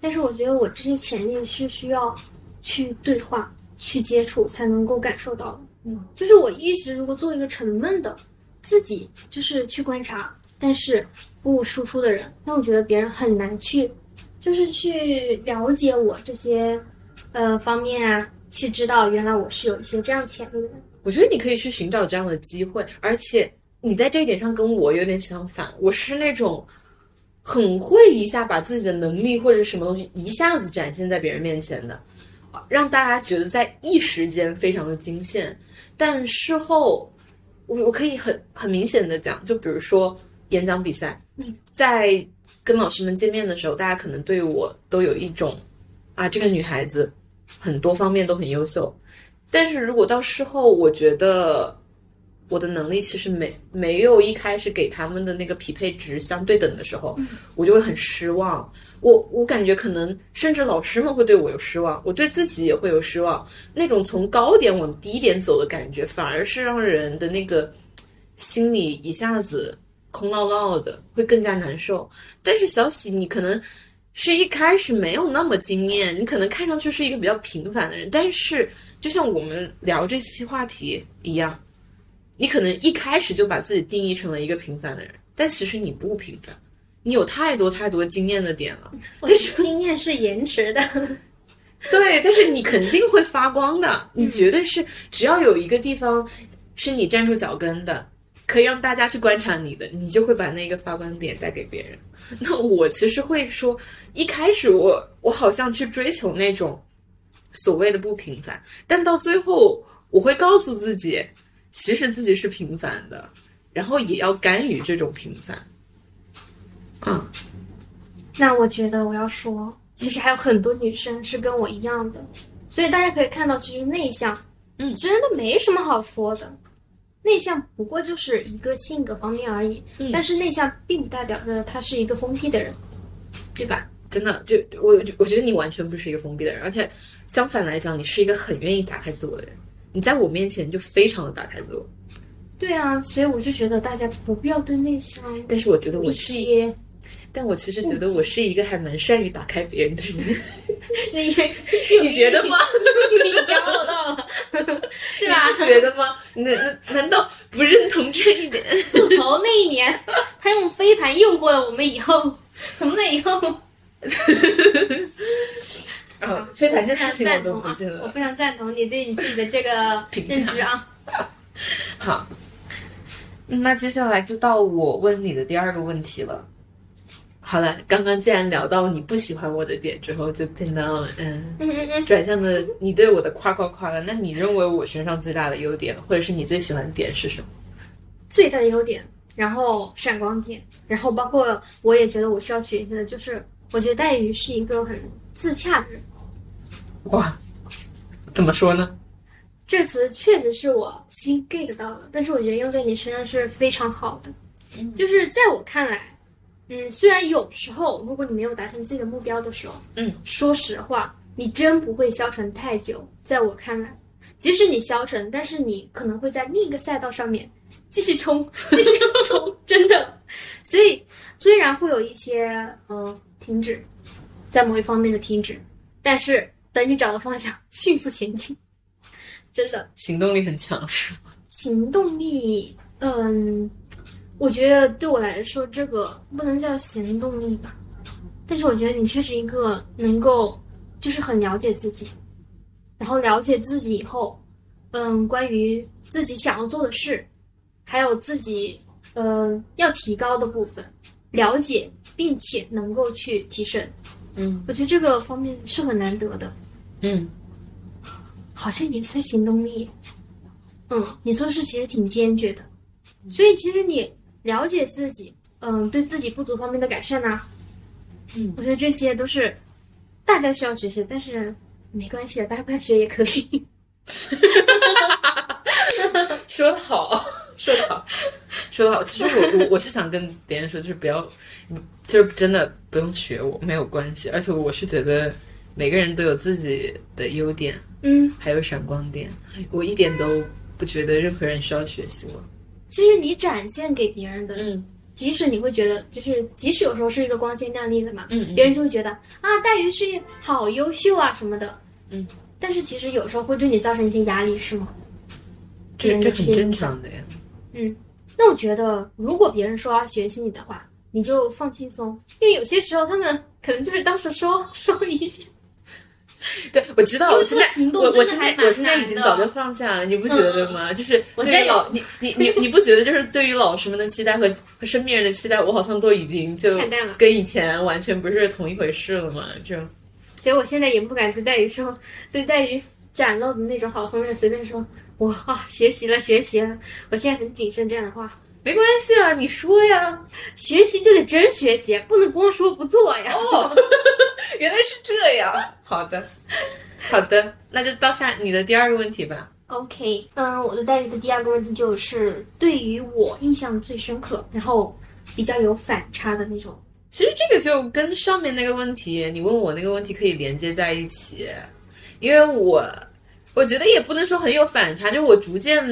但是我觉得我这些潜力是需要去对话、去接触才能够感受到的。嗯，就是我一直如果做一个沉闷的自己，就是去观察，但是不输出的人，那我觉得别人很难去，就是去了解我这些呃方面啊。去知道，原来我是有一些这样潜力的人。我觉得你可以去寻找这样的机会，而且你在这一点上跟我有点相反。我是那种很会一下把自己的能力或者什么东西一下子展现在别人面前的，让大家觉得在一时间非常的惊羡。但事后，我我可以很很明显的讲，就比如说演讲比赛，在跟老师们见面的时候，大家可能对我都有一种啊，这个女孩子。很多方面都很优秀，但是如果到事后，我觉得我的能力其实没没有一开始给他们的那个匹配值相对等的时候，我就会很失望。我我感觉可能甚至老师们会对我有失望，我对自己也会有失望。那种从高点往低点走的感觉，反而是让人的那个心里一下子空落落的，会更加难受。但是小喜，你可能。是一开始没有那么惊艳，你可能看上去是一个比较平凡的人，但是就像我们聊这期话题一样，你可能一开始就把自己定义成了一个平凡的人，但其实你不平凡，你有太多太多惊艳的点了。但是惊艳是延迟的，对，但是你肯定会发光的，你绝对是只要有一个地方是你站住脚跟的，可以让大家去观察你的，你就会把那个发光点带给别人。那我其实会说，一开始我我好像去追求那种所谓的不平凡，但到最后我会告诉自己，其实自己是平凡的，然后也要甘于这种平凡。嗯，那我觉得我要说，其实还有很多女生是跟我一样的，所以大家可以看到，其实内向，嗯其实都没什么好说的。内向不过就是一个性格方面而已，嗯但是内向并不代表着他是一个封闭的人，对吧？真的，就我我觉得你完全不是一个封闭的人，而且相反来讲，你是一个很愿意打开自我的人。你在我面前就非常的打开自我，对啊，所以我就觉得大家不必要对内向但是我觉得我是，些，但我其实觉得我是一个还蛮善于打开别人的人。你你觉得吗？你讲我到了，是吧？你觉得吗？难难难道不认同这一点？自从那一年他用飞盘诱惑了我们以后，从那以后，啊，飞盘这非常事情我赞同啊都不记！得。我非常赞同你对你自己的这个认知啊。好，那接下来就到我问你的第二个问题了。好了，刚刚既然聊到你不喜欢我的点之后，就变到嗯，嗯嗯嗯，转向的你对我的夸夸夸了。那你认为我身上最大的优点，或者是你最喜欢的点是什么？最大的优点，然后闪光点，然后包括我也觉得我需要学习的，就是我觉得黛玉是一个很自洽的人。哇，怎么说呢？这个词确实是我新 get 到的，但是我觉得用在你身上是非常好的。就是在我看来，嗯，虽然有时候如果你没有达成自己的目标的时候，嗯，说实话，你真不会消沉太久。在我看来，即使你消沉，但是你可能会在另一个赛道上面继续冲，继续冲，真的。所以虽然会有一些呃停止，在某一方面的停止，但是等你找到方向，迅速前进。真的，行动力很强是吗？行动力，嗯，我觉得对我来说，这个不能叫行动力吧，但是我觉得你确实一个能够，就是很了解自己，然后了解自己以后，嗯，关于自己想要做的事，还有自己呃要提高的部分，了解并且能够去提升，嗯我觉得这个方面是很难得的。嗯，好像也是行动力。嗯，你做事其实挺坚决的，所以其实你了解自己，嗯，对自己不足方面的改善呐、嗯，我觉得这些都是大家需要学习，但是没关系的，大家不要学也可以。说得好，说得好，说得好。其实我我我是想跟别人说，就是不要，就是真的不用学我，没有关系。而且我是觉得每个人都有自己的优点，嗯，还有闪光点，我一点都不觉得任何人需要学习我。其实你展现给别人的，嗯即使你会觉得，就是即使有时候是一个光鲜亮丽的嘛，嗯别人就会觉得啊，黛鱼是好优秀啊什么的，嗯，但是其实有时候会对你造成一些压力，是吗？这这很正常的呀。嗯，那我觉得，如果别人说要学习你的话，你就放轻松，因为有些时候他们可能就是当时说说一下，对，我知道，我现在做行动我我现在我现在已经早就放下了，你不觉得吗？就是我在对于老你你你你不觉得就是对于老师们的期待和和身边人的期待，我好像都已经就看淡了跟以前完全不是同一回事了嘛？这种所以我现在也不敢对黛玉说，对黛玉展露的那种好方面随便说，我啊学习了学习了，我现在很谨慎这样的话，没关系啊，你说呀。学习就得真学习，不能光说不做呀。哦，原来是这样。好的，好的，那就到下你的第二个问题吧。OK，嗯，我的待遇的第二个问题就是，对于我印象最深刻，然后比较有反差的那种。其实这个就跟上面那个问题，你问我那个问题可以连接在一起，因为我我觉得也不能说很有反差，就我逐渐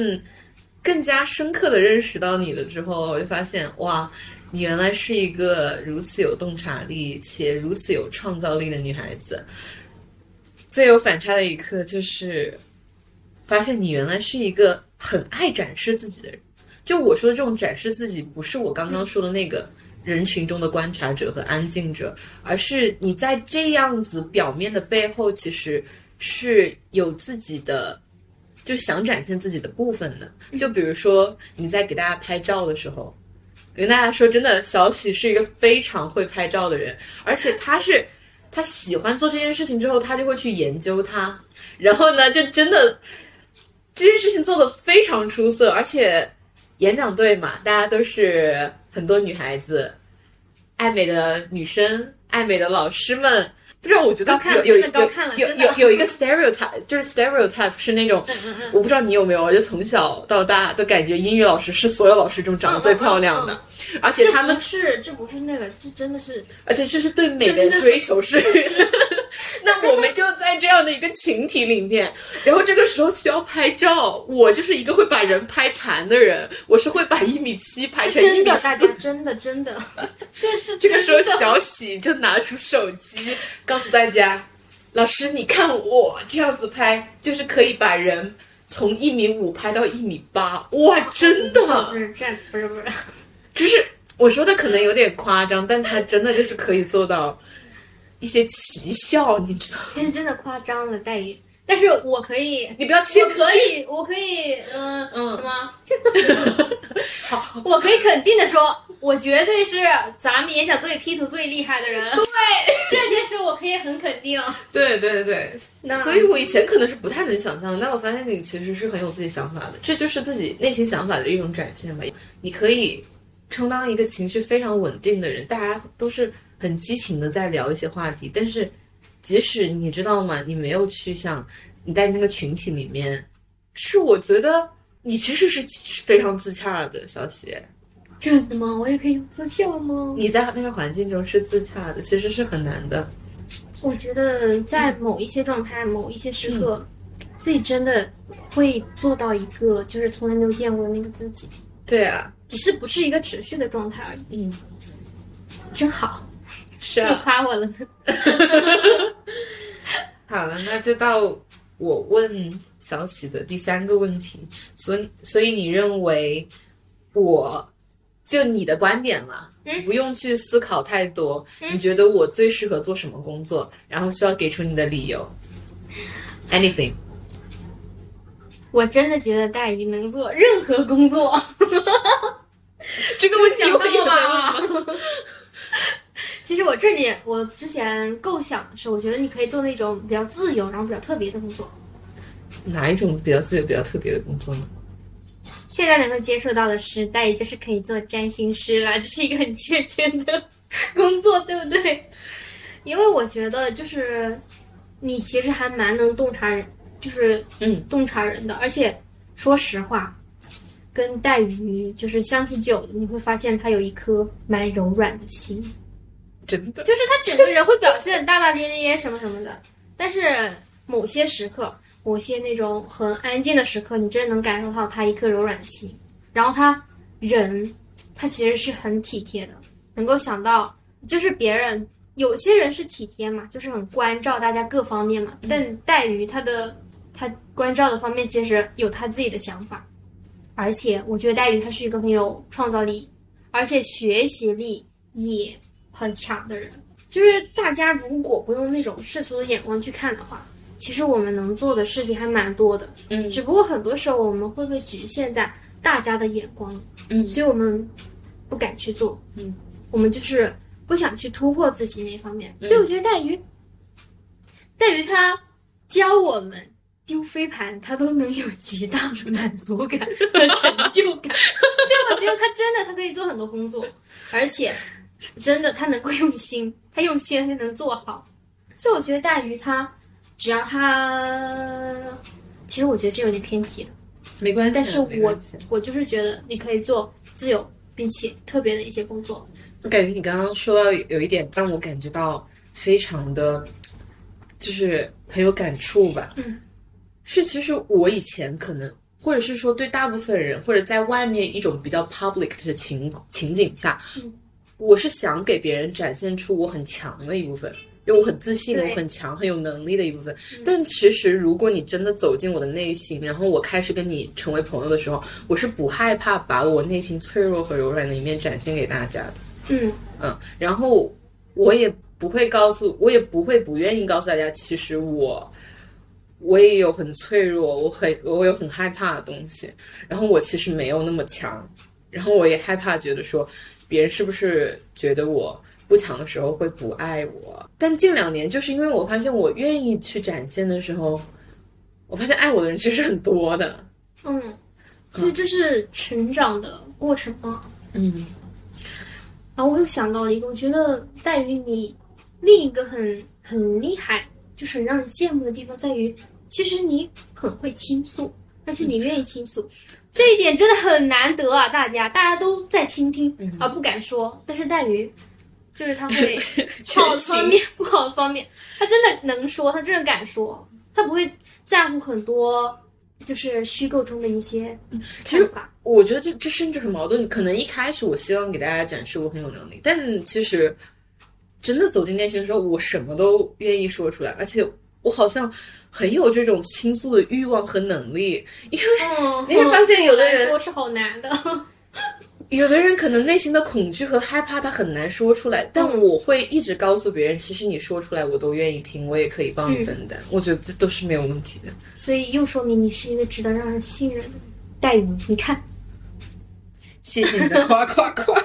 更加深刻的认识到你了之后，我就发现哇，你原来是一个如此有洞察力且如此有创造力的女孩子。最有反差的一刻就是发现你原来是一个很爱展示自己的人。就我说的这种展示自己，不是我刚刚说的那个人群中的观察者和安静者，而是你在这样子表面的背后，其实是有自己的，就想展现自己的部分的。就比如说你在给大家拍照的时候，跟大家说，真的，小喜是一个非常会拍照的人，而且他是他喜欢做这件事情之后，他就会去研究它，然后呢，就真的这件事情做得非常出色，而且演讲队嘛，大家都是很多女孩子爱美的女生、爱美的老师们。不知道，我觉得高看了有有真的高看了有有有一个 stereotype，就是 stereotype 是那种，嗯我不知道你有没有，就从小到大都感觉英语老师是所有老师中长得最漂亮的，而且他们是这不是那个，这真的是而且这是对美的追求是。那我们就在这样的一个群体里面，然后这个时候需要拍照，我就是一个会把人拍残的人，我是会把一米七拍成一米真的，大家真的真的，这是这个时候，小喜就拿出手机，告诉大家：“老师，你看我这样子拍，就是可以把人从一米五拍到一米八。”哇，真的，不是这不是不是，就是我说的可能有点夸张，但他真的就是可以做到一些奇效，你知道？其实真的夸张了待遇，但是我可以，你不要谦虚。我可以，我可以，嗯嗯什么？好我可以肯定的说，我绝对是咱们演讲队 P 图最厉害的人。对，这件事我可以很肯定。对对对，那所以我以前可能是不太能想象，但我发现你其实是很有自己想法的，这就是自己内心想法的一种展现吧。你可以充当一个情绪非常稳定的人，大家都是很激情的在聊一些话题，但是即使你知道吗，你没有去想你在那个群体里面，是我觉得你其实是非常自洽的，小喜。真的吗？我也可以自洽吗？你在那个环境中是自洽的，其实是很难的。我觉得在某一些状态、某一些时刻，自己真的会做到一个就是从来没有见过的那个自己，对啊，只是不是一个持续的状态而已。嗯，真好，是啊。夸我了。好了，那就到我问小喜的第三个问题。所以，所以你认为我就你的观点了，嗯不用去思考太多。你觉得我最适合做什么工作？然后需要给出你的理由。Anything？我真的觉得大鱼能做任何工作。这个问题想到我有吧吧？其实我这里，我之前构想的是，我觉得你可以做那种比较自由，然后比较特别的工作。哪一种比较自由、比较特别的工作呢？现在能够接触到的是，大鱼就是可以做占星师了，这是一个很确切的工作，对不对？因为我觉得，就是你其实还蛮能洞察人，就是嗯洞察人的，而且说实话，跟带鱼就是相处久了，你会发现他有一颗蛮柔软的心。真的，就是他整个人会表现大大咧咧什么什么的，但是某些时刻，某些那种很安静的时刻，你真的能感受到他一颗柔软的心。然后他人，他其实是很体贴的，能够想到，就是别人有些人是体贴嘛，就是很关照大家各方面嘛。但带鱼他的她关照的方面，其实有他自己的想法，而且我觉得黛玉她是一个很有创造力，而且学习力也很强的人。就是大家如果不用那种世俗的眼光去看的话，其实我们能做的事情还蛮多的。嗯只不过很多时候我们会被局限在大家的眼光里，嗯所以我们不敢去做。嗯，我们就是不想去突破自己那方面。嗯所以我觉得黛玉，黛玉她教我们丢飞盘，他都能有极大的满足感和成就感。所以我觉得他真的，他可以做很多工作，而且真的他能够用心，他用心他就能做好。所以我觉得大鱼他，只要他，其实我觉得这有点偏题了。没关系，但是我我就是觉得你可以做自由并且特别的一些工作。我感觉你刚刚说到有一点让我感觉到非常的，就是很有感触吧。嗯，是其实我以前可能，或者是说对大部分人，或者在外面一种比较 public 的情情景下，嗯我是想给别人展现出我很强的一部分。因为我很自信，我很强，很有能力的一部分。但其实，如果你真的走进我的内心，然后我开始跟你成为朋友的时候，我是不害怕把我内心脆弱和柔软的一面展现给大家的。嗯嗯，然后我也不会告诉，我也不会不愿意告诉大家，其实我我也有很脆弱，我很我有很害怕的东西，然后我其实没有那么强，然后我也害怕觉得说别人是不是觉得我不强的时候会不爱我。但近两年，就是因为我发现我愿意去展现的时候，我发现爱我的人其实很多的。嗯，所以这是成长的过程吗？嗯，然后我又想到了一个，我觉得在于你另一个很很厉害，就是很让人羡慕的地方在于，其实你很会倾诉，而且你愿意倾诉，这一点真的很难得啊！大家大家都在倾听，而不敢说，但是在于，就是他会 好的方面、不好的方面，他真的能说，他真的敢说，他不会在乎很多。就是虚构中的一些看法，我觉得这这甚至很矛盾。可能一开始我希望给大家展示我很有能力，但其实真的走进内心的时候，我什么都愿意说出来，而且我好像很有这种倾诉的欲望和能力。因为 你会发现，有的人说是好难的。有的人可能内心的恐惧和害怕，他很难说出来。但我会一直告诉别人，其实你说出来，我都愿意听，我也可以帮你分担。我觉得这都是没有问题的。所以又说明你是一个值得让人信任的待遇。你看，谢谢你的夸夸夸。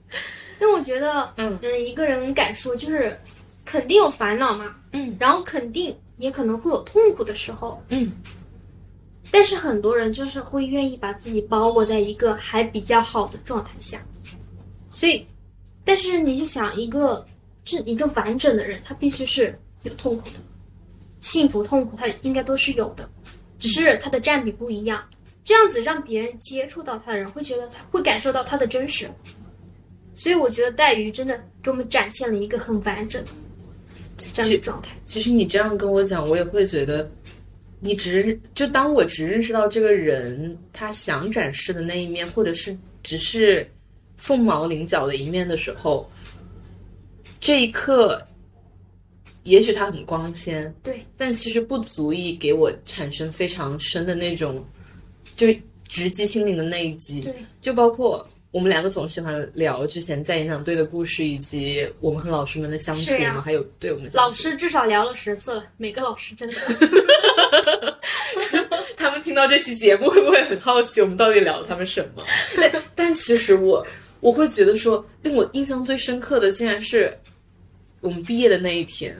那我觉得，嗯嗯，一个人敢说，就是肯定有烦恼嘛，嗯，然后肯定也可能会有痛苦的时候，嗯。但是很多人就是会愿意把自己包裹在一个还比较好的状态下，所以，但是你就想一个是一个完整的人，他必须是有痛苦的，幸福痛苦他应该都是有的，只是他的占比不一样。这样子让别人接触到他的人会觉得他会感受到他的真实，所以我觉得黛鱼真的给我们展现了一个很完整的这样的状态。其实你这样跟我讲，我也会觉得。你只就当我只认识到这个人他想展示的那一面，或者是只是凤毛麟角的一面的时候，这一刻，也许他很光鲜，对，但其实不足以给我产生非常深的那种，就直击心灵的那一击，对，就包括。我们两个总喜欢聊之前在演讲队的故事，以及我们和老师们的相处嘛，还有对我们老师至少聊了十次，每个老师真的。他们听到这期节目会不会很好奇我们到底聊他们什么？但但其实我我会觉得说，令我印象最深刻的，竟然是我们毕业的那一天，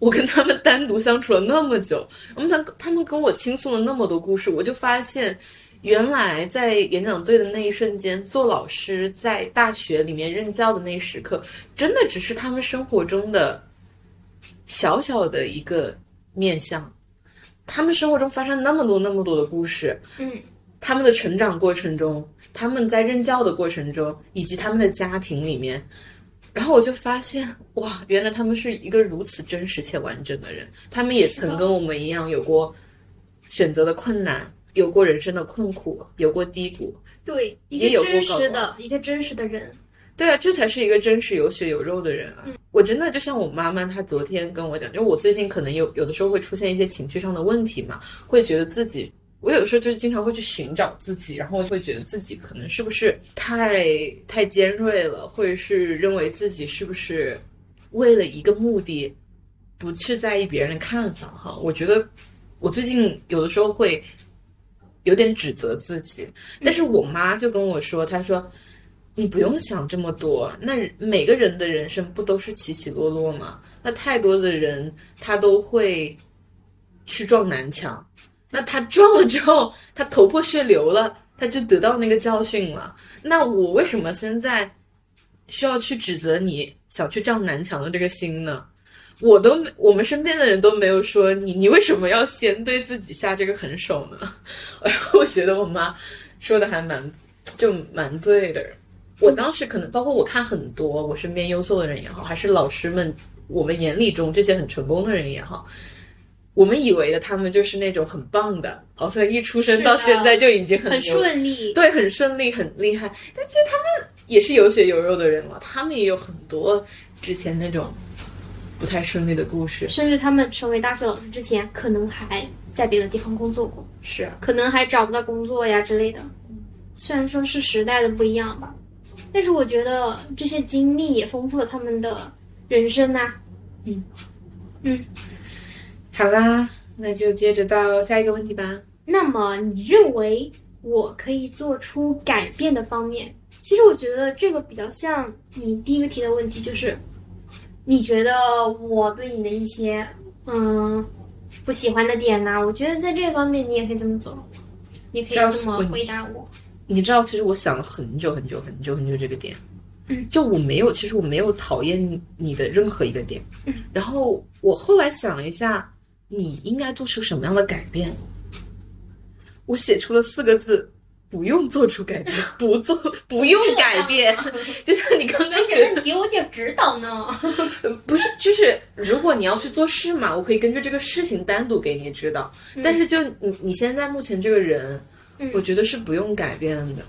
我跟他们单独相处了那么久，我们他他们跟我倾诉了那么多故事，我就发现。原来在演讲队的那一瞬间，做老师在大学里面任教的那一时刻，真的只是他们生活中的小小的一个面相。他们生活中发生那么多那么多的故事，嗯，他们的成长过程中，他们在任教的过程中，以及他们的家庭里面，然后我就发现，哇，原来他们是一个如此真实且完整的人。他们也曾跟我们一样有过选择的困难。有过人生的困苦，有过低谷，对，一个真实的一个真实的人，对啊，这才是一个真实有血有肉的人啊！我真的就像我妈妈，她昨天跟我讲，就我最近可能有有的时候会出现一些情绪上的问题嘛，会觉得自己，我有的时候就是经常会去寻找自己，然后会觉得自己可能是不是太太尖锐了，或者是认为自己是不是为了一个目的，不去在意别人的看法哈？我觉得我最近有的时候会。有点指责自己，但是我妈就跟我说：“她说，你不用想这么多。那每个人的人生不都是起起落落吗？那太多的人他都会去撞南墙，那他撞了之后，他头破血流了，他就得到那个教训了。那我为什么现在需要去指责你想去撞南墙的这个心呢？”我都没，我们身边的人都没有说你，你为什么要先对自己下这个狠手呢？我觉得我妈说的还蛮，就蛮对的。我当时可能包括我看很多我身边优秀的人也好，还是老师们我们眼里中这些很成功的人也好，我们以为的他们就是那种很棒的，好像一出生到现在就已经很顺利，对，很顺利，很厉害。但其实他们也是有血有肉的人了，他们也有很多之前那种。不太顺利的故事，甚至他们成为大学老师之前，可能还在别的地方工作过，是，啊可能还找不到工作呀之类的。虽然说是时代的不一样吧，但是我觉得这些经历也丰富了他们的人生呐。嗯嗯，好啦，那就接着到下一个问题吧。那么你认为我可以做出改变的方面？其实我觉得这个比较像你第一个提的问题，就是。你觉得我对你的一些嗯不喜欢的点呢？我觉得在这方面你也可以这么做，你可以这么回答我。你知道，其实我想了很久很久很久很久这个点，嗯，就我没有，其实我没有讨厌你的任何一个点。嗯，然后我后来想了一下，你应该做出什么样的改变？我写出了四个字。不用做出改变，不做，不用改变，就像你刚刚觉得给我点指导呢？不是，就是如果你要去做事嘛，我可以根据这个事情单独给你指导。但是就你你现在目前这个人，我觉得是不用改变的。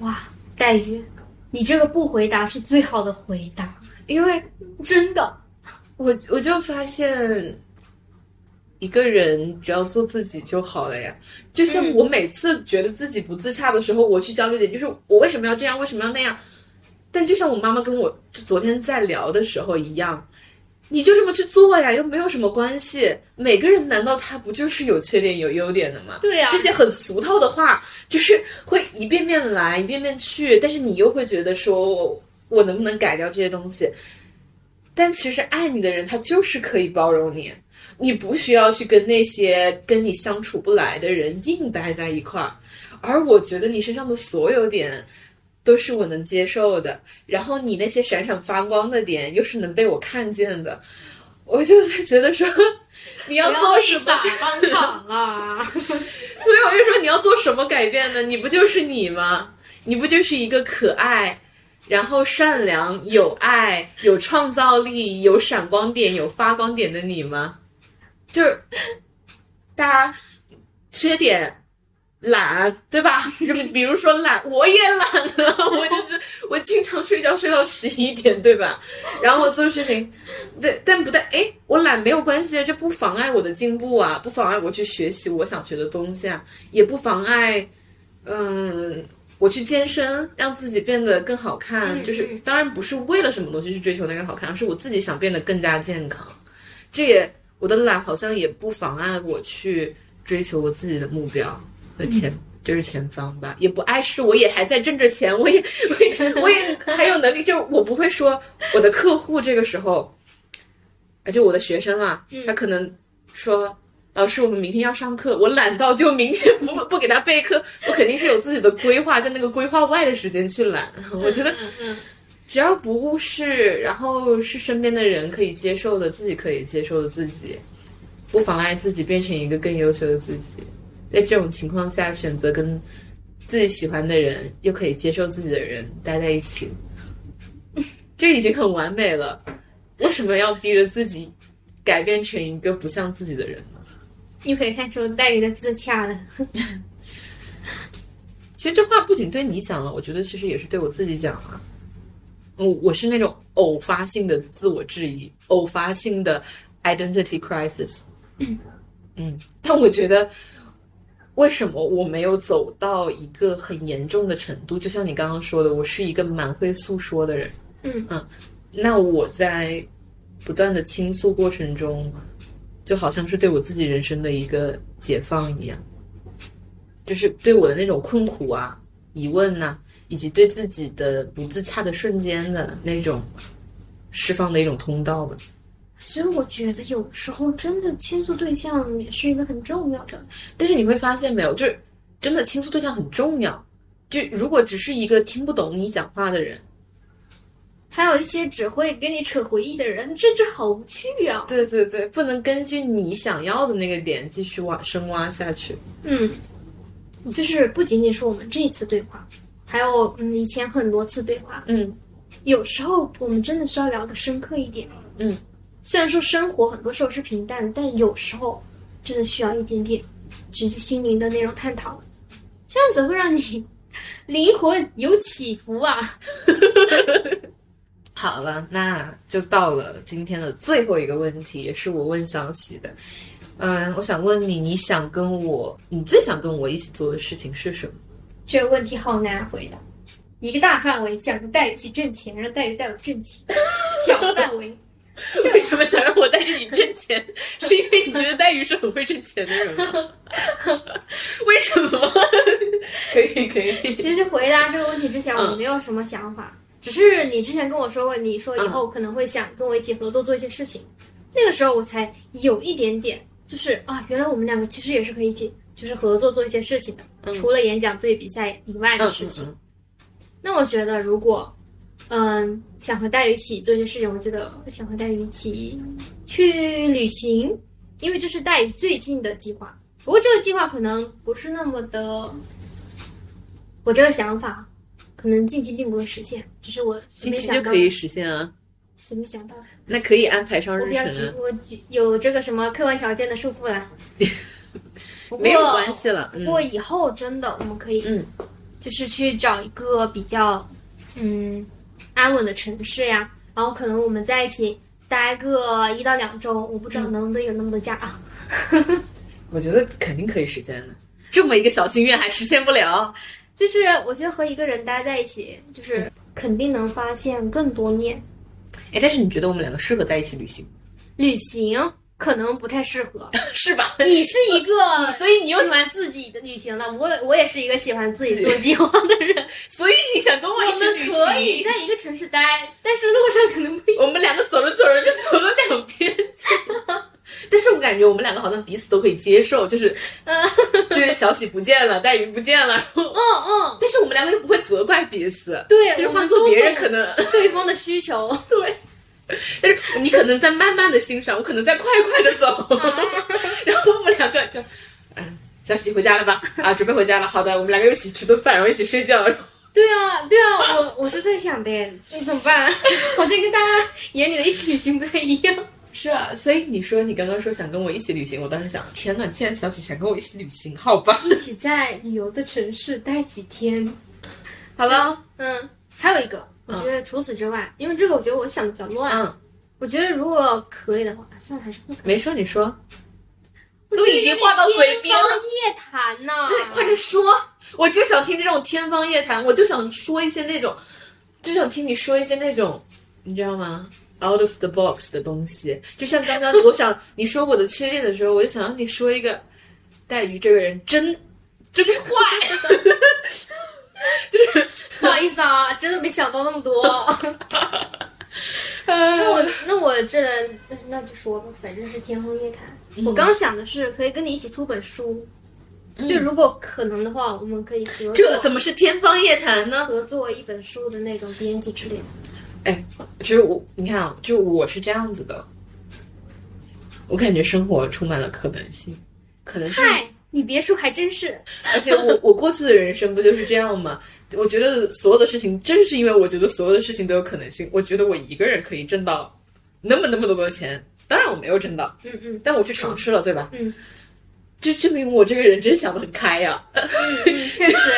哇，黛玉，你这个不回答是最好的回答，因为真的，我我就发现。一个人只要做自己就好了呀。就像我每次觉得自己不自洽的时候，我去焦虑点就是我为什么要这样，为什么要那样。但就像我妈妈跟我昨天在聊的时候一样，你就这么去做呀，又没有什么关系。每个人难道他不就是有缺点有优点的吗？对呀。这些很俗套的话，就是会一遍遍来，一遍遍去，但是你又会觉得说我我能不能改掉这些东西？但其实爱你的人，他就是可以包容你。你不需要去跟那些跟你相处不来的人硬待在一块儿，而我觉得你身上的所有点都是我能接受的，然后你那些闪闪发光的点又是能被我看见的，我就觉得说你要做什么？方场啊！所以我就说你要做什么改变呢？你不就是你吗？你不就是一个可爱，然后善良、有爱、有创造力、有闪光点、有发光点的你吗？就是大家缺点懒，对吧？就 比如说懒，我也懒了，我就是我经常睡觉睡到十一点，对吧？然后做事情，但但不但哎，我懒没有关系，这不妨碍我的进步啊，不妨碍我去学习我想学的东西啊，也不妨碍嗯我去健身，让自己变得更好看。就是当然不是为了什么东西去追求那个好看，而是我自己想变得更加健康，这也。我的懒好像也不妨碍我去追求我自己的目标的前，就是前方吧，也不碍事。我也还在挣着钱，我也，我也，我也还有能力。就我不会说我的客户这个时候，啊，就我的学生嘛，他可能说，老师，我们明天要上课，我懒到就明天不不给他备课，我肯定是有自己的规划，在那个规划外的时间去懒。我觉得。只要不误事，然后是身边的人可以接受的，自己可以接受的自己，不妨碍自己变成一个更优秀的自己。在这种情况下，选择跟自己喜欢的人又可以接受自己的人待在一起，这已经很完美了。为什么要逼着自己改变成一个不像自己的人呢？你可以看出黛玉的自洽了。其实这话不仅对你讲了，我觉得其实也是对我自己讲了。我我是那种偶发性的自我质疑，偶发性的 identity crisis。嗯嗯，但我觉得，为什么我没有走到一个很严重的程度？就像你刚刚说的，我是一个蛮会诉说的人。嗯嗯，那我在不断的倾诉过程中，就好像是对我自己人生的一个解放一样，就是对我的那种困苦啊、疑问呐。以及对自己的不自洽的瞬间的那种释放的一种通道吧。所以我觉得有时候真的倾诉对象也是一个很重要的。但是你会发现没有，就是真的倾诉对象很重要。就如果只是一个听不懂你讲话的人，还有一些只会跟你扯回忆的人，这这好无趣啊！对对对，不能根据你想要的那个点继续挖深挖下去。嗯，就是不仅仅是我们这一次对话。还有，嗯，以前很多次对话，嗯，有时候我们真的需要聊的深刻一点，嗯，虽然说生活很多时候是平淡，但有时候真的需要一点点直击心灵的那种探讨，这样子会让你 灵魂有起伏啊。好了，那就到了今天的最后一个问题，也是我问小喜的，嗯，我想问你，你想跟我，你最想跟我一起做的事情是什么？这个问题好难回答。一个大范围想着带一起挣钱，让带鱼带我挣钱；小范围，为什么想让我带着你挣钱？是因为你觉得带鱼是很会挣钱的人吗？为什么？可以可以。其实回答这个问题之前，我没有什么想法，只是你之前跟我说过，你说以后可能会想跟我一起合作做一些事情，那个时候我才有一点点，就是啊，原来我们两个其实也是可以一起。就是合作做一些事情的，除了演讲、对比赛以外的事情。那我觉得，如果嗯，想和大鱼一起做一些事情，我觉得想和大鱼一起去旅行，因为这是大鱼最近的计划。不过这个计划可能不是那么的，我这个想法可能近期并不会实现，只是我近期就可以实现啊。随便想到的，那可以安排上日程啊。我有这个什么客观条件的束缚啦。没有关系了。不过以后真的我们可以，嗯，就是去找一个比较嗯安稳的城市呀，然后可能我们在一起待个一到两周，我不知道能不能有那么多假啊。我觉得肯定可以实现的，这么一个小心愿还实现不了？就是我觉得和一个人待在一起，就是肯定能发现更多面。哎，但是你觉得我们两个适合在一起旅行？旅行？可能不太适合，是吧？你是一个，所以你又喜欢自己的旅行的，我我也是一个喜欢自己做计划的人，所以你想跟我一起旅行？可以在一个城市待，但是路上可能不。我们两个走着走着就走了两边去了，但是我感觉我们两个好像彼此都可以接受，就是，就是小喜不见了，黛鱼不见了，嗯嗯，但是我们两个又不会责怪彼此，对，就是换做别人可能 对方的需求，对。但是你可能在慢慢的欣赏，我可能在快快的走，然后我们两个就，嗯，小喜回家了吧？啊，准备回家了。好的，我们两个一起吃顿饭，然后一起睡觉。对啊，对啊，我我是在想的，那怎么办？好像跟大家眼里的一起旅行不太一样。是啊，所以你说你刚刚说想跟我一起旅行，我当时想，天呐，既然小喜想跟我一起旅行，好吧，一起在旅游的城市待几天。好了，嗯，还有一个。我觉得除此之外，因为这个，我觉得我想的比较乱。嗯，我觉得如果可以的话，算了，还是不可以。没说，你说，都已经话到嘴边了。夜谈呢？快点说！我就想听这种天方夜谭，我就想说一些那种，就想听你说一些那种，你知道吗？Out of the box 的东西。就像刚刚我想你说我的缺点的时候，我就想让你说一个，黛鱼这个人真真坏。就 是不好意思啊，真的没想到那么多。那我那我这那就说吧，反正是天方夜谭。我刚想的是可以跟你一起出本书，就如果可能的话，我们可以合作。这怎么是天方夜谭呢？合作一本书的那种编辑之类的。哎，其实我你看啊，就我是这样子的，我感觉生活充满了可能性，可能是。你别说，还真是。而且我我过去的人生不就是这样吗？我觉得所有的事情，正是因为我觉得所有的事情都有可能性。我觉得我一个人可以挣到那么那么多的钱，当然我没有挣到，嗯嗯，但我去尝试了，对吧？嗯，就证明我这个人真想的很开呀。确实，就 是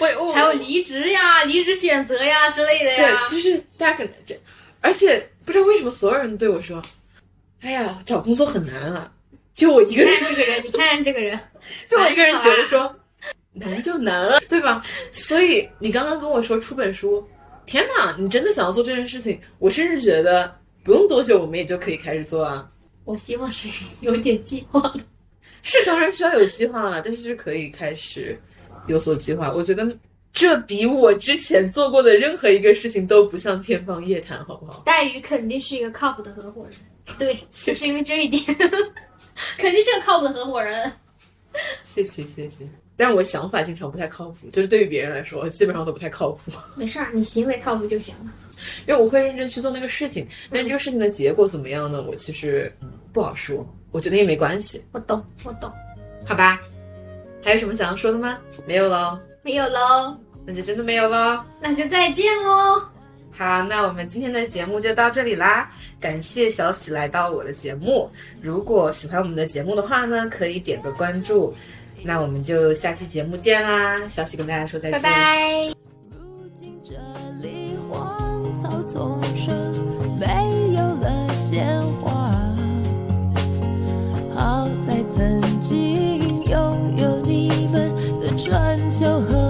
我我还有离职呀、离职选择呀之类的呀。对，其实大家可能这，而且不知道为什么所有人对我说：“哎呀，找工作很难啊。”就我一个人，这个人，你看这个人，就我一个人觉得说难就难了，对吧？所以你刚刚跟我说出本书，天哪，你真的想要做这件事情？我甚至觉得不用多久，我们也就可以开始做啊。我希望是有点计划的，是当然需要有计划了，但是是可以开始有所计划。我觉得这比我之前做过的任何一个事情都不像天方夜谭，好不好？黛玉肯定是一个靠谱的合伙人，对，就是因为这一点。肯定是个靠谱的合伙人。谢谢谢谢，但是我想法经常不太靠谱，就是对于别人来说，基本上都不太靠谱。没事儿，你行为靠谱就行了。因为我会认真去做那个事情，但是这个事情的结果怎么样呢？我其实不好说。我觉得也没关系。我懂，我懂。好吧，还有什么想要说的吗？没有喽，没有喽，那就真的没有喽，那就再见喽。好，那我们今天的节目就到这里啦。感谢小喜来到我的节目。如果喜欢我们的节目的话呢，可以点个关注。那我们就下期节目见啦，小喜跟大家说再见，拜拜。好。曾经拥有你们的春秋。